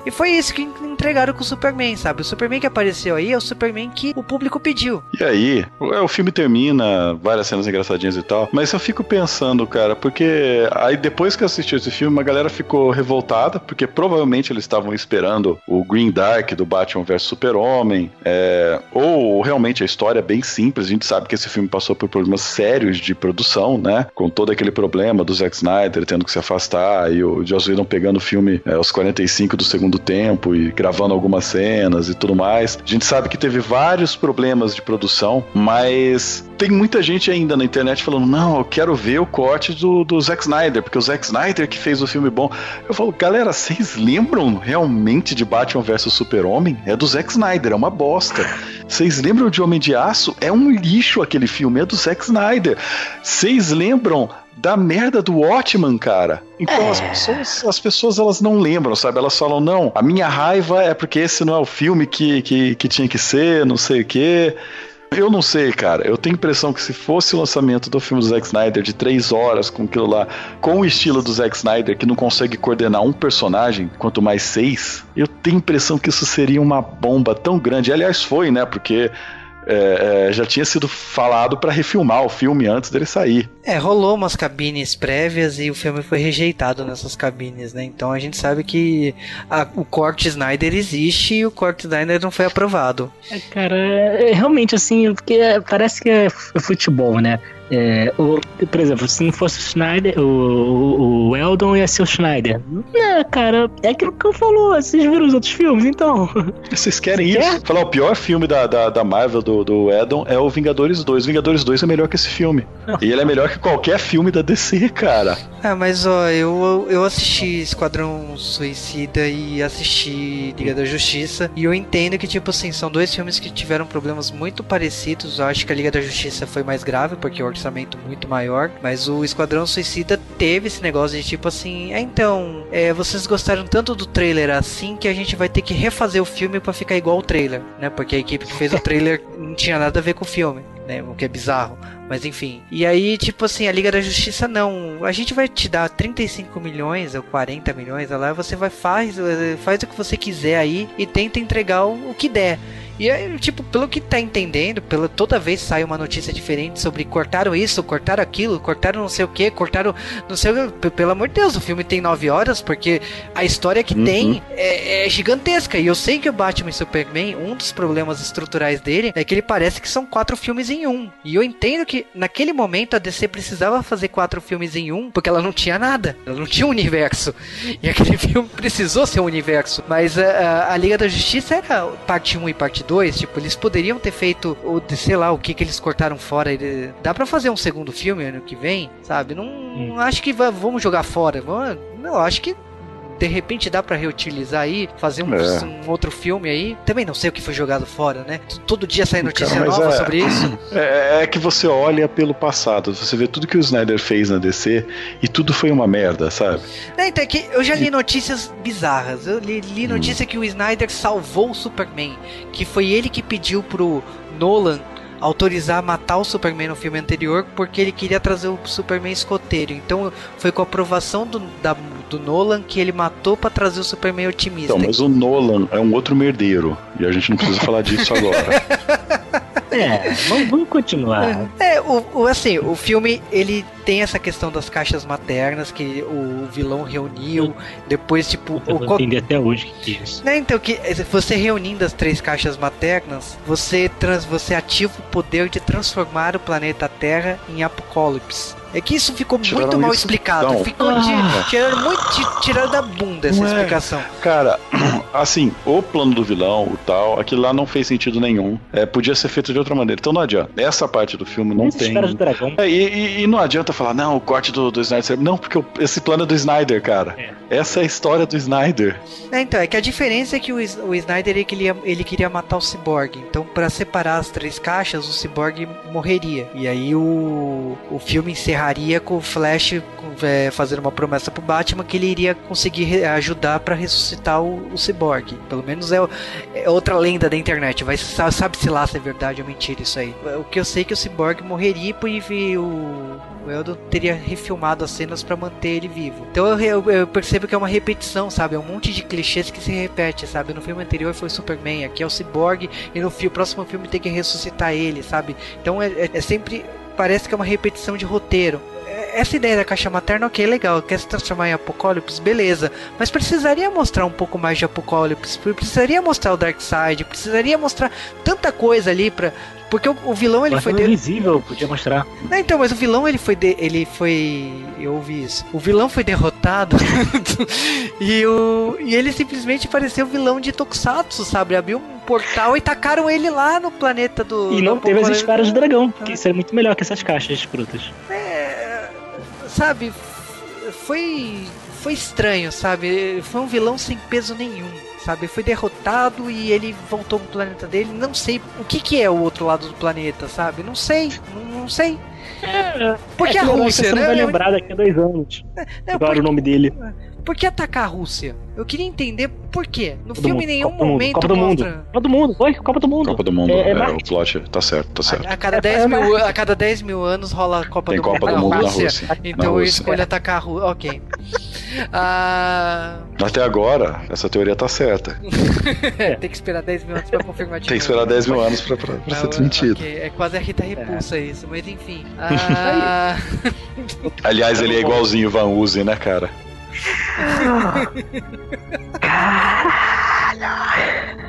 E foi isso que entregaram com o Superman, sabe? O Superman que apareceu aí é o Superman que o público pediu. E aí, o é, o filme termina, várias cenas engraçadinhas e tal, mas eu fico pensando, cara, porque aí depois que eu assisti esse filme, a galera ficou revoltada, porque provavelmente eles estavam esperando o Green Dark do Batman vs Super-Homem, é, ou realmente a história é bem simples, a gente sabe que esse filme passou por problemas sérios de produção, né, com todo aquele problema do Zack Snyder tendo que se afastar, e o Joss Whedon pegando o filme é, aos 45 do segundo tempo e gravando algumas cenas e tudo mais. A gente sabe que teve vários problemas de produção, mas tem muita gente ainda na internet falando: não, eu quero ver o corte do, do Zack Snyder, porque o Zack Snyder que fez o filme bom. Eu falo, galera, vocês lembram realmente de Batman vs Super-Homem? É do Zack Snyder, é uma bosta. Vocês lembram de Homem de Aço? É um lixo aquele filme, é do Zack Snyder. Vocês lembram da merda do Watchman, cara. Então as pessoas, as pessoas elas não lembram, sabe? Elas falam, não, a minha raiva é porque esse não é o filme que, que, que tinha que ser, não sei o quê. Eu não sei, cara. Eu tenho a impressão que se fosse o lançamento do filme do Zack Snyder de três horas, com aquilo lá, com o estilo do Zack Snyder, que não consegue coordenar um personagem, quanto mais seis, eu tenho a impressão que isso seria uma bomba tão grande. Aliás, foi, né? Porque é, é, já tinha sido falado pra refilmar o filme antes dele sair. É, rolou umas cabines prévias e o filme foi rejeitado nessas cabines, né? Então a gente sabe que a- o corte Snyder existe e o corte Snyder não foi aprovado. É, Cara, é, realmente assim, porque é, parece que é futebol, né? É, o- por exemplo, se não fosse o Schneider, o, o, o Eldon ia ser o Schneider. Não, cara, é aquilo que eu falou. Vocês viram os outros filmes, então? Vocês querem Você isso? Falar, o pior filme da, da, da Marvel, do, do Edon, é o Vingadores 2. Vingadores 2 é melhor que esse filme. E ele é melhor que qualquer filme da DC, cara. Ah, mas ó, eu, eu assisti Esquadrão Suicida e assisti Liga da Justiça. E eu entendo que, tipo assim, são dois filmes que tiveram problemas muito parecidos. Eu acho que a Liga da Justiça foi mais grave, porque o orçamento muito maior. Mas o Esquadrão Suicida teve esse negócio de tipo assim, é então, é, vocês gostaram tanto do trailer assim que a gente vai ter que refazer o filme pra ficar igual o trailer, né? Porque a equipe que fez o trailer não tinha nada a ver com o filme. Né, o que é bizarro, mas enfim. E aí, tipo assim, a Liga da Justiça não. A gente vai te dar 35 milhões ou 40 milhões, lá você vai faz, faz o que você quiser aí e tenta entregar o, o que der. E aí, tipo, pelo que tá entendendo, pela, toda vez sai uma notícia diferente sobre cortaram isso, cortaram aquilo, cortaram não sei o que, cortaram não sei o que. Pelo amor de Deus, o filme tem 9 horas, porque a história que Uhum. tem é, é gigantesca. E eu sei que o Batman e Superman, um dos problemas estruturais dele é que ele parece que são quatro filmes em um. E eu entendo que naquele momento a DC precisava fazer quatro filmes em um, porque ela não tinha nada, ela não tinha um universo. E aquele filme precisou ser um universo. Mas a, a, a Liga da Justiça era parte 1 e parte 2, tipo, eles poderiam ter feito, o, de- sei lá, o que que eles cortaram fora. Ele- Dá pra fazer um segundo filme ano que vem, sabe? Não, não acho que va- vamos jogar fora. Vamos- Não, acho que de repente dá pra reutilizar aí, fazer um, É. um outro filme aí. Também não sei o que foi jogado fora, né? Todo dia sai notícia Cara, nova é- sobre isso. É, é que você olha pelo passado, você vê tudo que o Snyder fez na DC e tudo foi uma merda, sabe? Não, então é que eu já li notícias bizarras. Eu li, li Hum. notícia que o Snyder salvou o Superman, que foi ele que pediu pro Nolan autorizar matar o Superman no filme anterior porque ele queria trazer o Superman escoteiro. Então foi com a aprovação do, da- do Nolan que ele matou pra trazer o Superman otimista. Então, mas o Nolan é um outro merdeiro e a gente não precisa falar disso agora. É, vamos, vamos continuar. É, o, o- assim, o filme ele tem essa questão das caixas maternas que o vilão reuniu, depois tipo Eu o não entendi até hoje o que é isso. Né, então que eh, você reunindo as três caixas maternas, você trans, você ativa o poder de transformar o planeta Terra em Apocalipse. É que isso ficou Tiraram muito mal explicado. então. Ficou de, Ah. tiraram muito ti- tiraram da bunda essa Não é. explicação. Cara, assim, o plano do vilão, o tal, aquilo lá não fez sentido nenhum. É, podia ser feito de outra maneira. Então não adianta. Essa parte do filme não Esses tem. do dragão. É, e, e- e não adianta falar, não, o corte do, do Snyder. Não, porque esse plano é do Snyder, cara. Essa é a história do Snyder. É, então, é que a diferença é que o, o Snyder ele queria, ele queria matar o Cyborg. Então, pra separar as três caixas, o Cyborg morreria. E aí o, o filme encerraria com o Flash com- é, fazendo uma promessa pro Batman que ele iria conseguir ajudar pra ressuscitar o, o Cyborg. Pelo menos é, é outra lenda da internet. Vai sa- sabe-se lá se é verdade ou mentira isso aí. O que eu sei é que o Cyborg morreria e o, o Eldon teria refilmado as cenas pra manter ele vivo. Então eu, eu- percebo que é uma repetição, sabe? É um monte de clichês que se repete, sabe? No filme anterior foi o Superman, aqui é o Cyborg e no próximo filme tem que ressuscitar ele, sabe? Então é, é- é sempre parece que é uma repetição de roteiro. É- Essa ideia da caixa materna, ok, legal. Quer se transformar em Apocalipse, beleza. Mas precisaria mostrar um pouco mais de Apocalipse. Precisaria mostrar o Darkseid. Precisaria mostrar tanta coisa ali pra. Porque o, o vilão ele Ele foi. foi de- invisível, podia mostrar. Não, então, mas o vilão ele foi. de- ele foi. Eu ouvi isso. O vilão foi derrotado. e, o, e ele simplesmente pareceu o vilão de Tokusatsu, sabe? Abriu um portal e tacaram ele lá no planeta do. E do não teve as espadas do dragão, que isso é muito melhor que essas caixas escrotas. É, sabe, foi foi estranho, sabe? Foi um vilão sem peso nenhum, sabe? Foi derrotado e ele voltou pro planeta dele. Não sei o que que é o outro lado do planeta, sabe? Não sei, não, não sei. Por que é a que Rússia, Você não né? vai lembrar daqui a dois anos. É, Agora por- o nome dele. Por que atacar a Rússia? Eu queria entender por quê. No Copa filme, em nenhum Copa momento Copa do Mundo. mostra. Copa do Mundo, foi? Copa do Mundo. Copa do Mundo, É, é é, o plot, tá certo, tá certo. A cada, 10 é mil, a cada 10 mil anos rola a Copa, Tem do, Copa Mundo, do Mundo na Rússia. Rússia. Então Na eu Rússia. escolho atacar a Rússia. Ok. Ah, Até agora, essa teoria tá certa. tem que esperar 10 mil anos pra confirmar Tem que esperar 10 mil anos pra, pra, pra Ah, ser desmentido. ok, É quase a Rita Repulsa isso, mas enfim. Ah, Aliás, ele é igualzinho o Van Uzi, né, cara?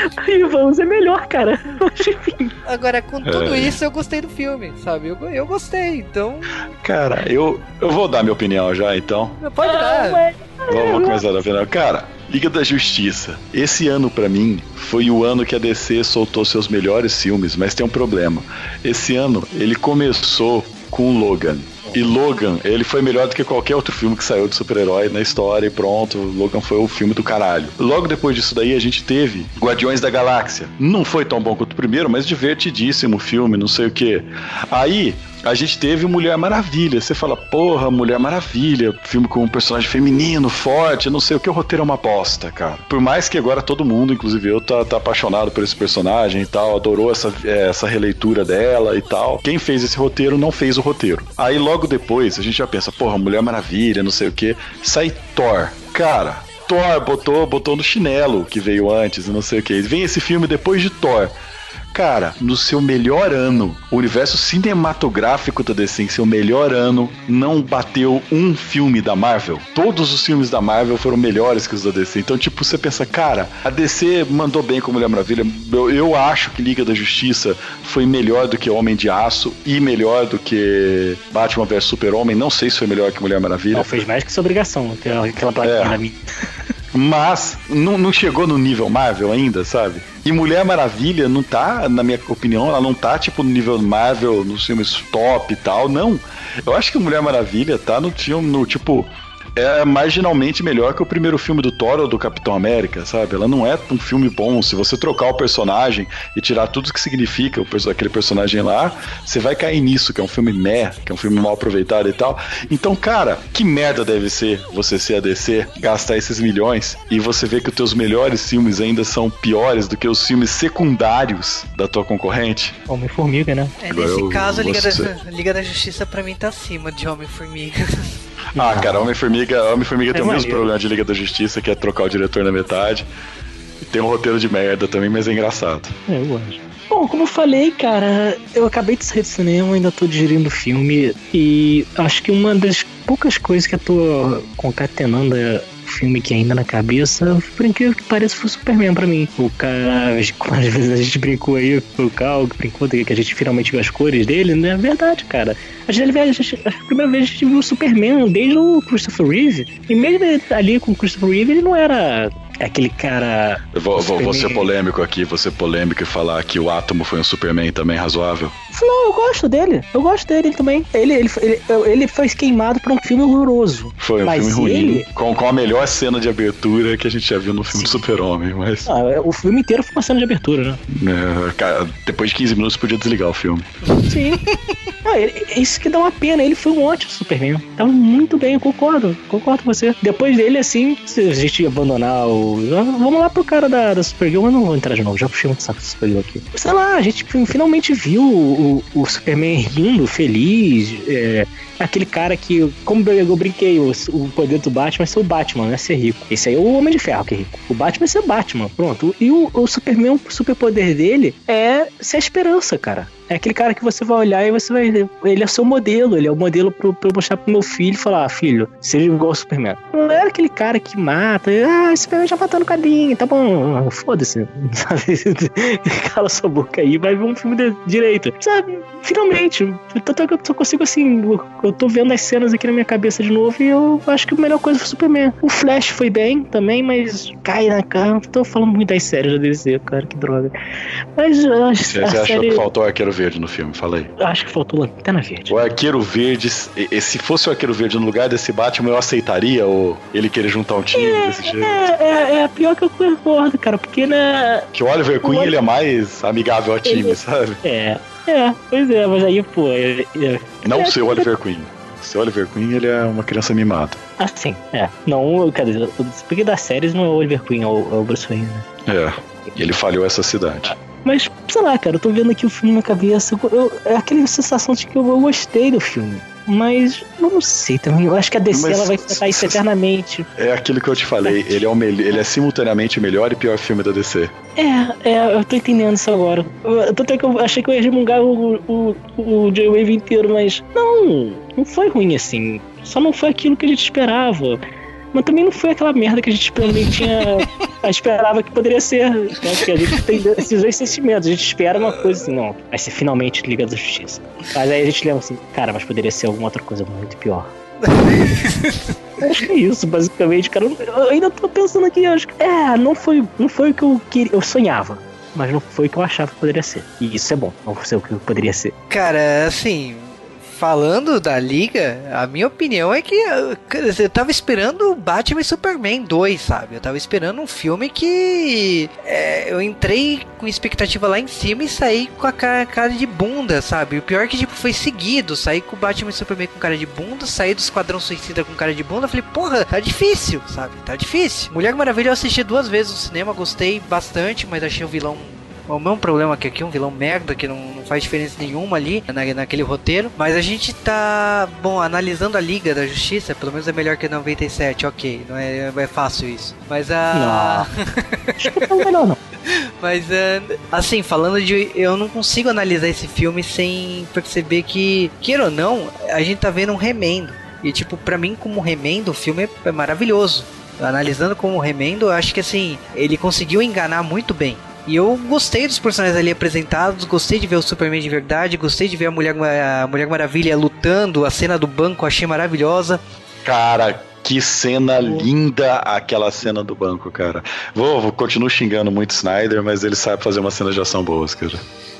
E vamos é melhor, cara. Enfim. agora, com tudo É. isso, eu gostei do filme, sabe? Eu, eu gostei, então. Cara, eu, eu vou dar minha opinião já, então. Pode dar. Vamos, vamos começar a opinião. Cara, Liga da Justiça. Esse ano, pra mim, foi o ano que a DC soltou seus melhores filmes, mas tem um problema. Esse ano, ele começou com Logan. E Logan, ele foi melhor do que qualquer outro filme que saiu de super-herói na história e pronto, Logan foi o filme do caralho. Logo depois disso daí, a gente teve Guardiões da Galáxia. Não foi tão bom quanto o primeiro, mas divertidíssimo filme, não sei o que. Aí, a gente teve Mulher Maravilha. Você fala, porra, Mulher Maravilha, filme com um personagem feminino, forte, não sei o que, o roteiro é uma bosta, cara. Por mais que agora todo mundo, inclusive eu, tá, tá apaixonado por esse personagem e tal, adorou essa, é, essa releitura dela e tal. Quem fez esse roteiro não fez o roteiro. Aí logo depois a gente já pensa, porra, Mulher Maravilha, não sei o que, sai Thor. Cara, Thor botou, botou no chinelo que veio antes, e não sei o que. Vem esse filme depois de Thor. Cara, no seu melhor ano, o universo cinematográfico da DC em seu melhor ano não bateu um filme da Marvel. Todos os filmes da Marvel foram melhores que os da DC. Então, tipo, você pensa, cara, a DC mandou bem com Mulher Maravilha. Eu, eu acho que Liga da Justiça foi melhor do que Homem de Aço e melhor do que Batman vs Super-Homem. Não sei se foi melhor que Mulher Maravilha. Não, fez mais que sua obrigação, aquela, aquela plaquinha É. da minha. Mas não, não chegou no nível Marvel ainda, sabe? E Mulher Maravilha não tá, na minha opinião, ela não tá tipo no nível Marvel, nos filmes top e tal, não. Eu acho que Mulher Maravilha tá no, filme- no tipo. É marginalmente melhor que o primeiro filme do Thor ou do Capitão América, sabe? Ela não é um filme bom. Se você trocar o personagem e tirar tudo que significa o aquele personagem lá, você vai cair nisso, que é um filme meh, que é um filme mal aproveitado e tal. Então, cara, que merda deve ser você ser a DC, gastar esses milhões e você ver que os teus melhores filmes ainda são piores do que os filmes secundários da tua concorrente? Homem-Formiga, né? É, nesse eu caso, a Liga da, Liga da Justiça pra mim tá acima de Homem-Formiga. Ah, cara, Homem-Formiga Homem-Formiga tem o mesmo problema de Liga da Justiça, que é trocar o diretor na metade. E tem um roteiro de merda também, mas é engraçado. É, eu gosto. Bom, como eu falei, cara, eu acabei de sair do cinema, ainda tô digerindo o filme e acho que uma das poucas coisas que eu tô concatenando é filme que ainda na cabeça, por incrível que pareça, foi Superman pra mim. O cara, às vezes a gente brincou aí, o Cal que brincou que a gente finalmente viu as cores dele, não é verdade, cara. A gente, a, gente, a primeira vez a gente viu o Superman desde o Christopher Reeve, e mesmo ali com o Christopher Reeve, ele não era aquele cara. Vou, vou, vou ser polêmico aqui, vou ser polêmico e falar que o Átomo foi um Superman também razoável. Não, eu gosto dele. Eu gosto dele também. Ele, ele, ele, ele foi queimado pra um filme horroroso. Foi um Mas filme ruim, ele- com, com a melhor cena de abertura que a gente já viu no filme do Super-Homem, mas Ah, o filme inteiro foi uma cena de abertura, né? é, cara, depois de 15 minutos podia desligar o filme. Sim. Ah, ele- isso que dá uma pena, ele foi um ótimo Superman. Tava muito bem, eu concordo, concordo com você. Depois dele, assim, se a gente ia abandonar o. Vamos lá pro cara da, da Supergirl, mas não vou entrar de novo, já puxei muito saco da Supergirl aqui. Sei lá, a gente finalmente viu o, o, Superman rindo, feliz. é, aquele cara que, como eu brinquei, o, o poder do Batman é ser o Batman, não é ser rico. Esse aí é o Homem de Ferro que é rico. O Batman é ser o Batman, pronto. E o, o Superman, o superpoder dele é ser a esperança, cara. É aquele cara que você vai olhar e você vai. Ele é o seu modelo, ele é o modelo pra eu mostrar pro meu filho e falar: ah, filho, seja igual ao Superman. Não era aquele cara que mata, ah, esse Superman já matou no cadinho, tá bom, foda-se? Cala sua boca aí, vai ver um filme de direito, sabe? Finalmente, tanto é que eu só consigo assim, eu- tô vendo as cenas aqui na minha cabeça de novo e eu acho que a melhor coisa foi o Superman. O Flash foi bem também, mas cai na cara. Tô falando muito das séries da DC, cara, que droga. Mas eu acho Você, a você achou série. que faltou arqueiro verde no filme? Fala aí. Acho que faltou Lanterna Verde. O arqueiro verde, se fosse o arqueiro verde no lugar desse Batman, eu aceitaria ou ele querer juntar um time desse jeito? É, é, é pior que eu concordo, cara, porque né. Que o Oliver Queen O ele é mais amigável ao time, Ele- sabe? É, é, pois é, mas aí, pô. É, é, Não é, o seu Oliver Queen. O seu Oliver Queen ele é uma criança mimada. Assim, é. Não, quer dizer, porque das séries não é o Oliver Queen, é o, é o Bruce Wayne, né? É. E ele falhou essa cidade. Mas, sei lá, cara, eu tô vendo aqui o filme na cabeça. eu- é aquela sensação de que eu, eu gostei do filme. Mas eu não sei também. Eu acho que a DC Mas- ela vai tratar isso eternamente. É aquilo que eu te falei, ele é, o ele é simultaneamente o melhor e pior filme da DC. É, é, eu tô entendendo isso agora. Tanto é que eu achei que eu ia remungar o, o, o J-Wave inteiro, mas não, não foi ruim assim. Só não foi aquilo que a gente esperava. Mas também não foi aquela merda que a gente também tinha. esperava que poderia ser. Né? Porque a gente tem esses dois sentimentos. A gente espera uma coisa assim, não, vai ser finalmente Liga da Justiça. Mas aí a gente lembra assim, cara, mas poderia ser alguma outra coisa muito pior. Acho que é isso, basicamente, cara. Eu eu ainda tô pensando aqui, acho que. É, não foi, não foi o que eu queria. Eu sonhava. Mas não foi o que eu achava que poderia ser. E isso é bom, não ser o que poderia ser. Cara, assim, falando da Liga, a minha opinião é que dizer, eu tava esperando Batman e Superman 2, sabe? Eu tava esperando um filme que é, eu entrei com expectativa lá em cima e saí com a cara, cara de bunda, sabe? O pior é que tipo, foi seguido, saí com Batman e Superman com cara de bunda, saí do Esquadrão Suicida com cara de bunda, falei, porra, tá difícil, sabe? Tá difícil. Mulher Maravilha eu assisti duas vezes no cinema, gostei bastante, mas achei o vilão o mesmo problema que aqui, um vilão merda que não, não faz diferença nenhuma ali na, naquele roteiro. Mas a gente tá, bom, analisando a Liga da Justiça, pelo menos é melhor que a 97, ok. Não é, é fácil isso. Mas a. Acho que não é melhor, não. Mas, é, assim, falando de. Eu não consigo analisar esse filme sem perceber que, queira ou não, a gente tá vendo um remendo. E, tipo, pra mim, como remendo, o filme é, é maravilhoso. Analisando como remendo, eu acho que, assim, ele conseguiu enganar muito bem. E eu gostei dos personagens ali apresentados, gostei de ver o Superman de verdade, gostei de ver a Mulher, a Mulher Maravilha lutando, a cena do banco achei maravilhosa. Cara, que cena linda aquela cena do banco, cara. Vou, vou continuo xingando muito Snyder, mas ele sabe fazer uma cena de ação boas, cara.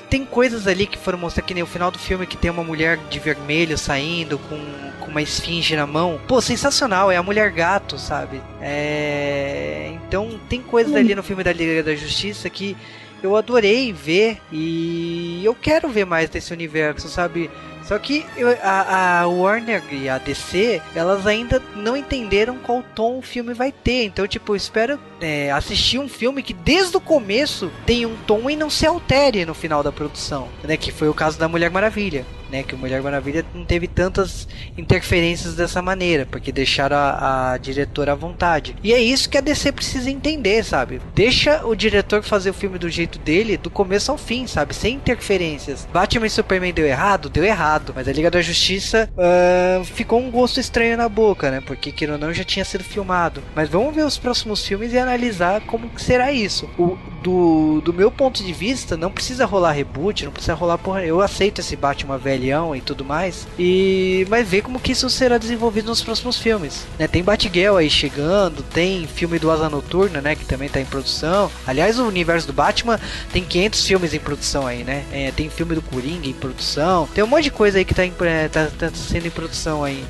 Tem coisas ali que foram mostrar que nem o final do filme que tem uma mulher de vermelho saindo com, com uma esfinge na mão. Pô, sensacional, é a mulher gato, sabe? É. Então tem coisas ali no filme da Liga da Justiça que eu adorei ver e eu quero ver mais desse universo, sabe? Só que eu- a, a Warner e a DC, elas ainda não entenderam qual tom o filme vai ter. Então, tipo, eu espero é, assistir um filme que desde o começo tem um tom e não se altere no final da produção, né? Que foi o caso da Mulher Maravilha, né? Que o Mulher Maravilha não teve tantas interferências dessa maneira, porque deixaram a, a diretora à vontade. E é isso que a DC precisa entender, sabe? Deixa o diretor fazer o filme do jeito dele, do começo ao fim, sabe? Sem interferências. Batman e Superman deu errado? Deu errado. Mas a Liga da Justiça ah, ficou um gosto estranho na boca, né? Porque, queira ou não, já tinha sido filmado. Mas vamos ver os próximos filmes e analisar como será isso. O, do, do meu ponto de vista, não precisa rolar reboot, não precisa rolar porra. Eu aceito esse Batman velhão e tudo mais. E mas ver como que isso será desenvolvido nos próximos filmes. Né? Tem Batgirl aí chegando, tem filme do Asa Noturna, né? Que também tá em produção. Aliás, o universo do Batman tem 500 filmes em produção aí, né? É, tem filme do Coringa em produção. Tem um monte de coisa aí que tá, em, é, tá, tá sendo em produção aí.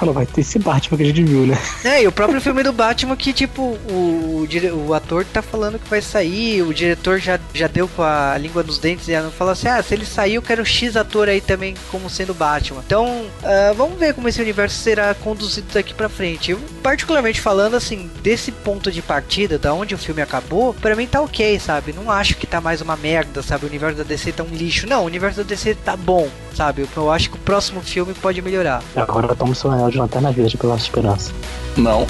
Fala, vai ter esse Batman que a gente viu, né? É, e o próprio filme do Batman que, tipo, o, o, o ator tá falando que vai sair, o diretor já, já deu com a língua nos dentes e não falou assim, ah, se ele sair eu quero X ator aí também como sendo Batman. Então, ah, vamos ver como esse universo será conduzido daqui pra frente. Eu, particularmente falando, assim, desse ponto de partida, da onde o filme acabou, pra mim tá ok, sabe? Não acho que tá mais uma merda, sabe? O universo da DC tá um lixo. Não, o universo da DC tá bom, sabe? Eu acho que o próximo filme pode melhorar. Agora toma seu anel de lanterna verde pela esperança. Não.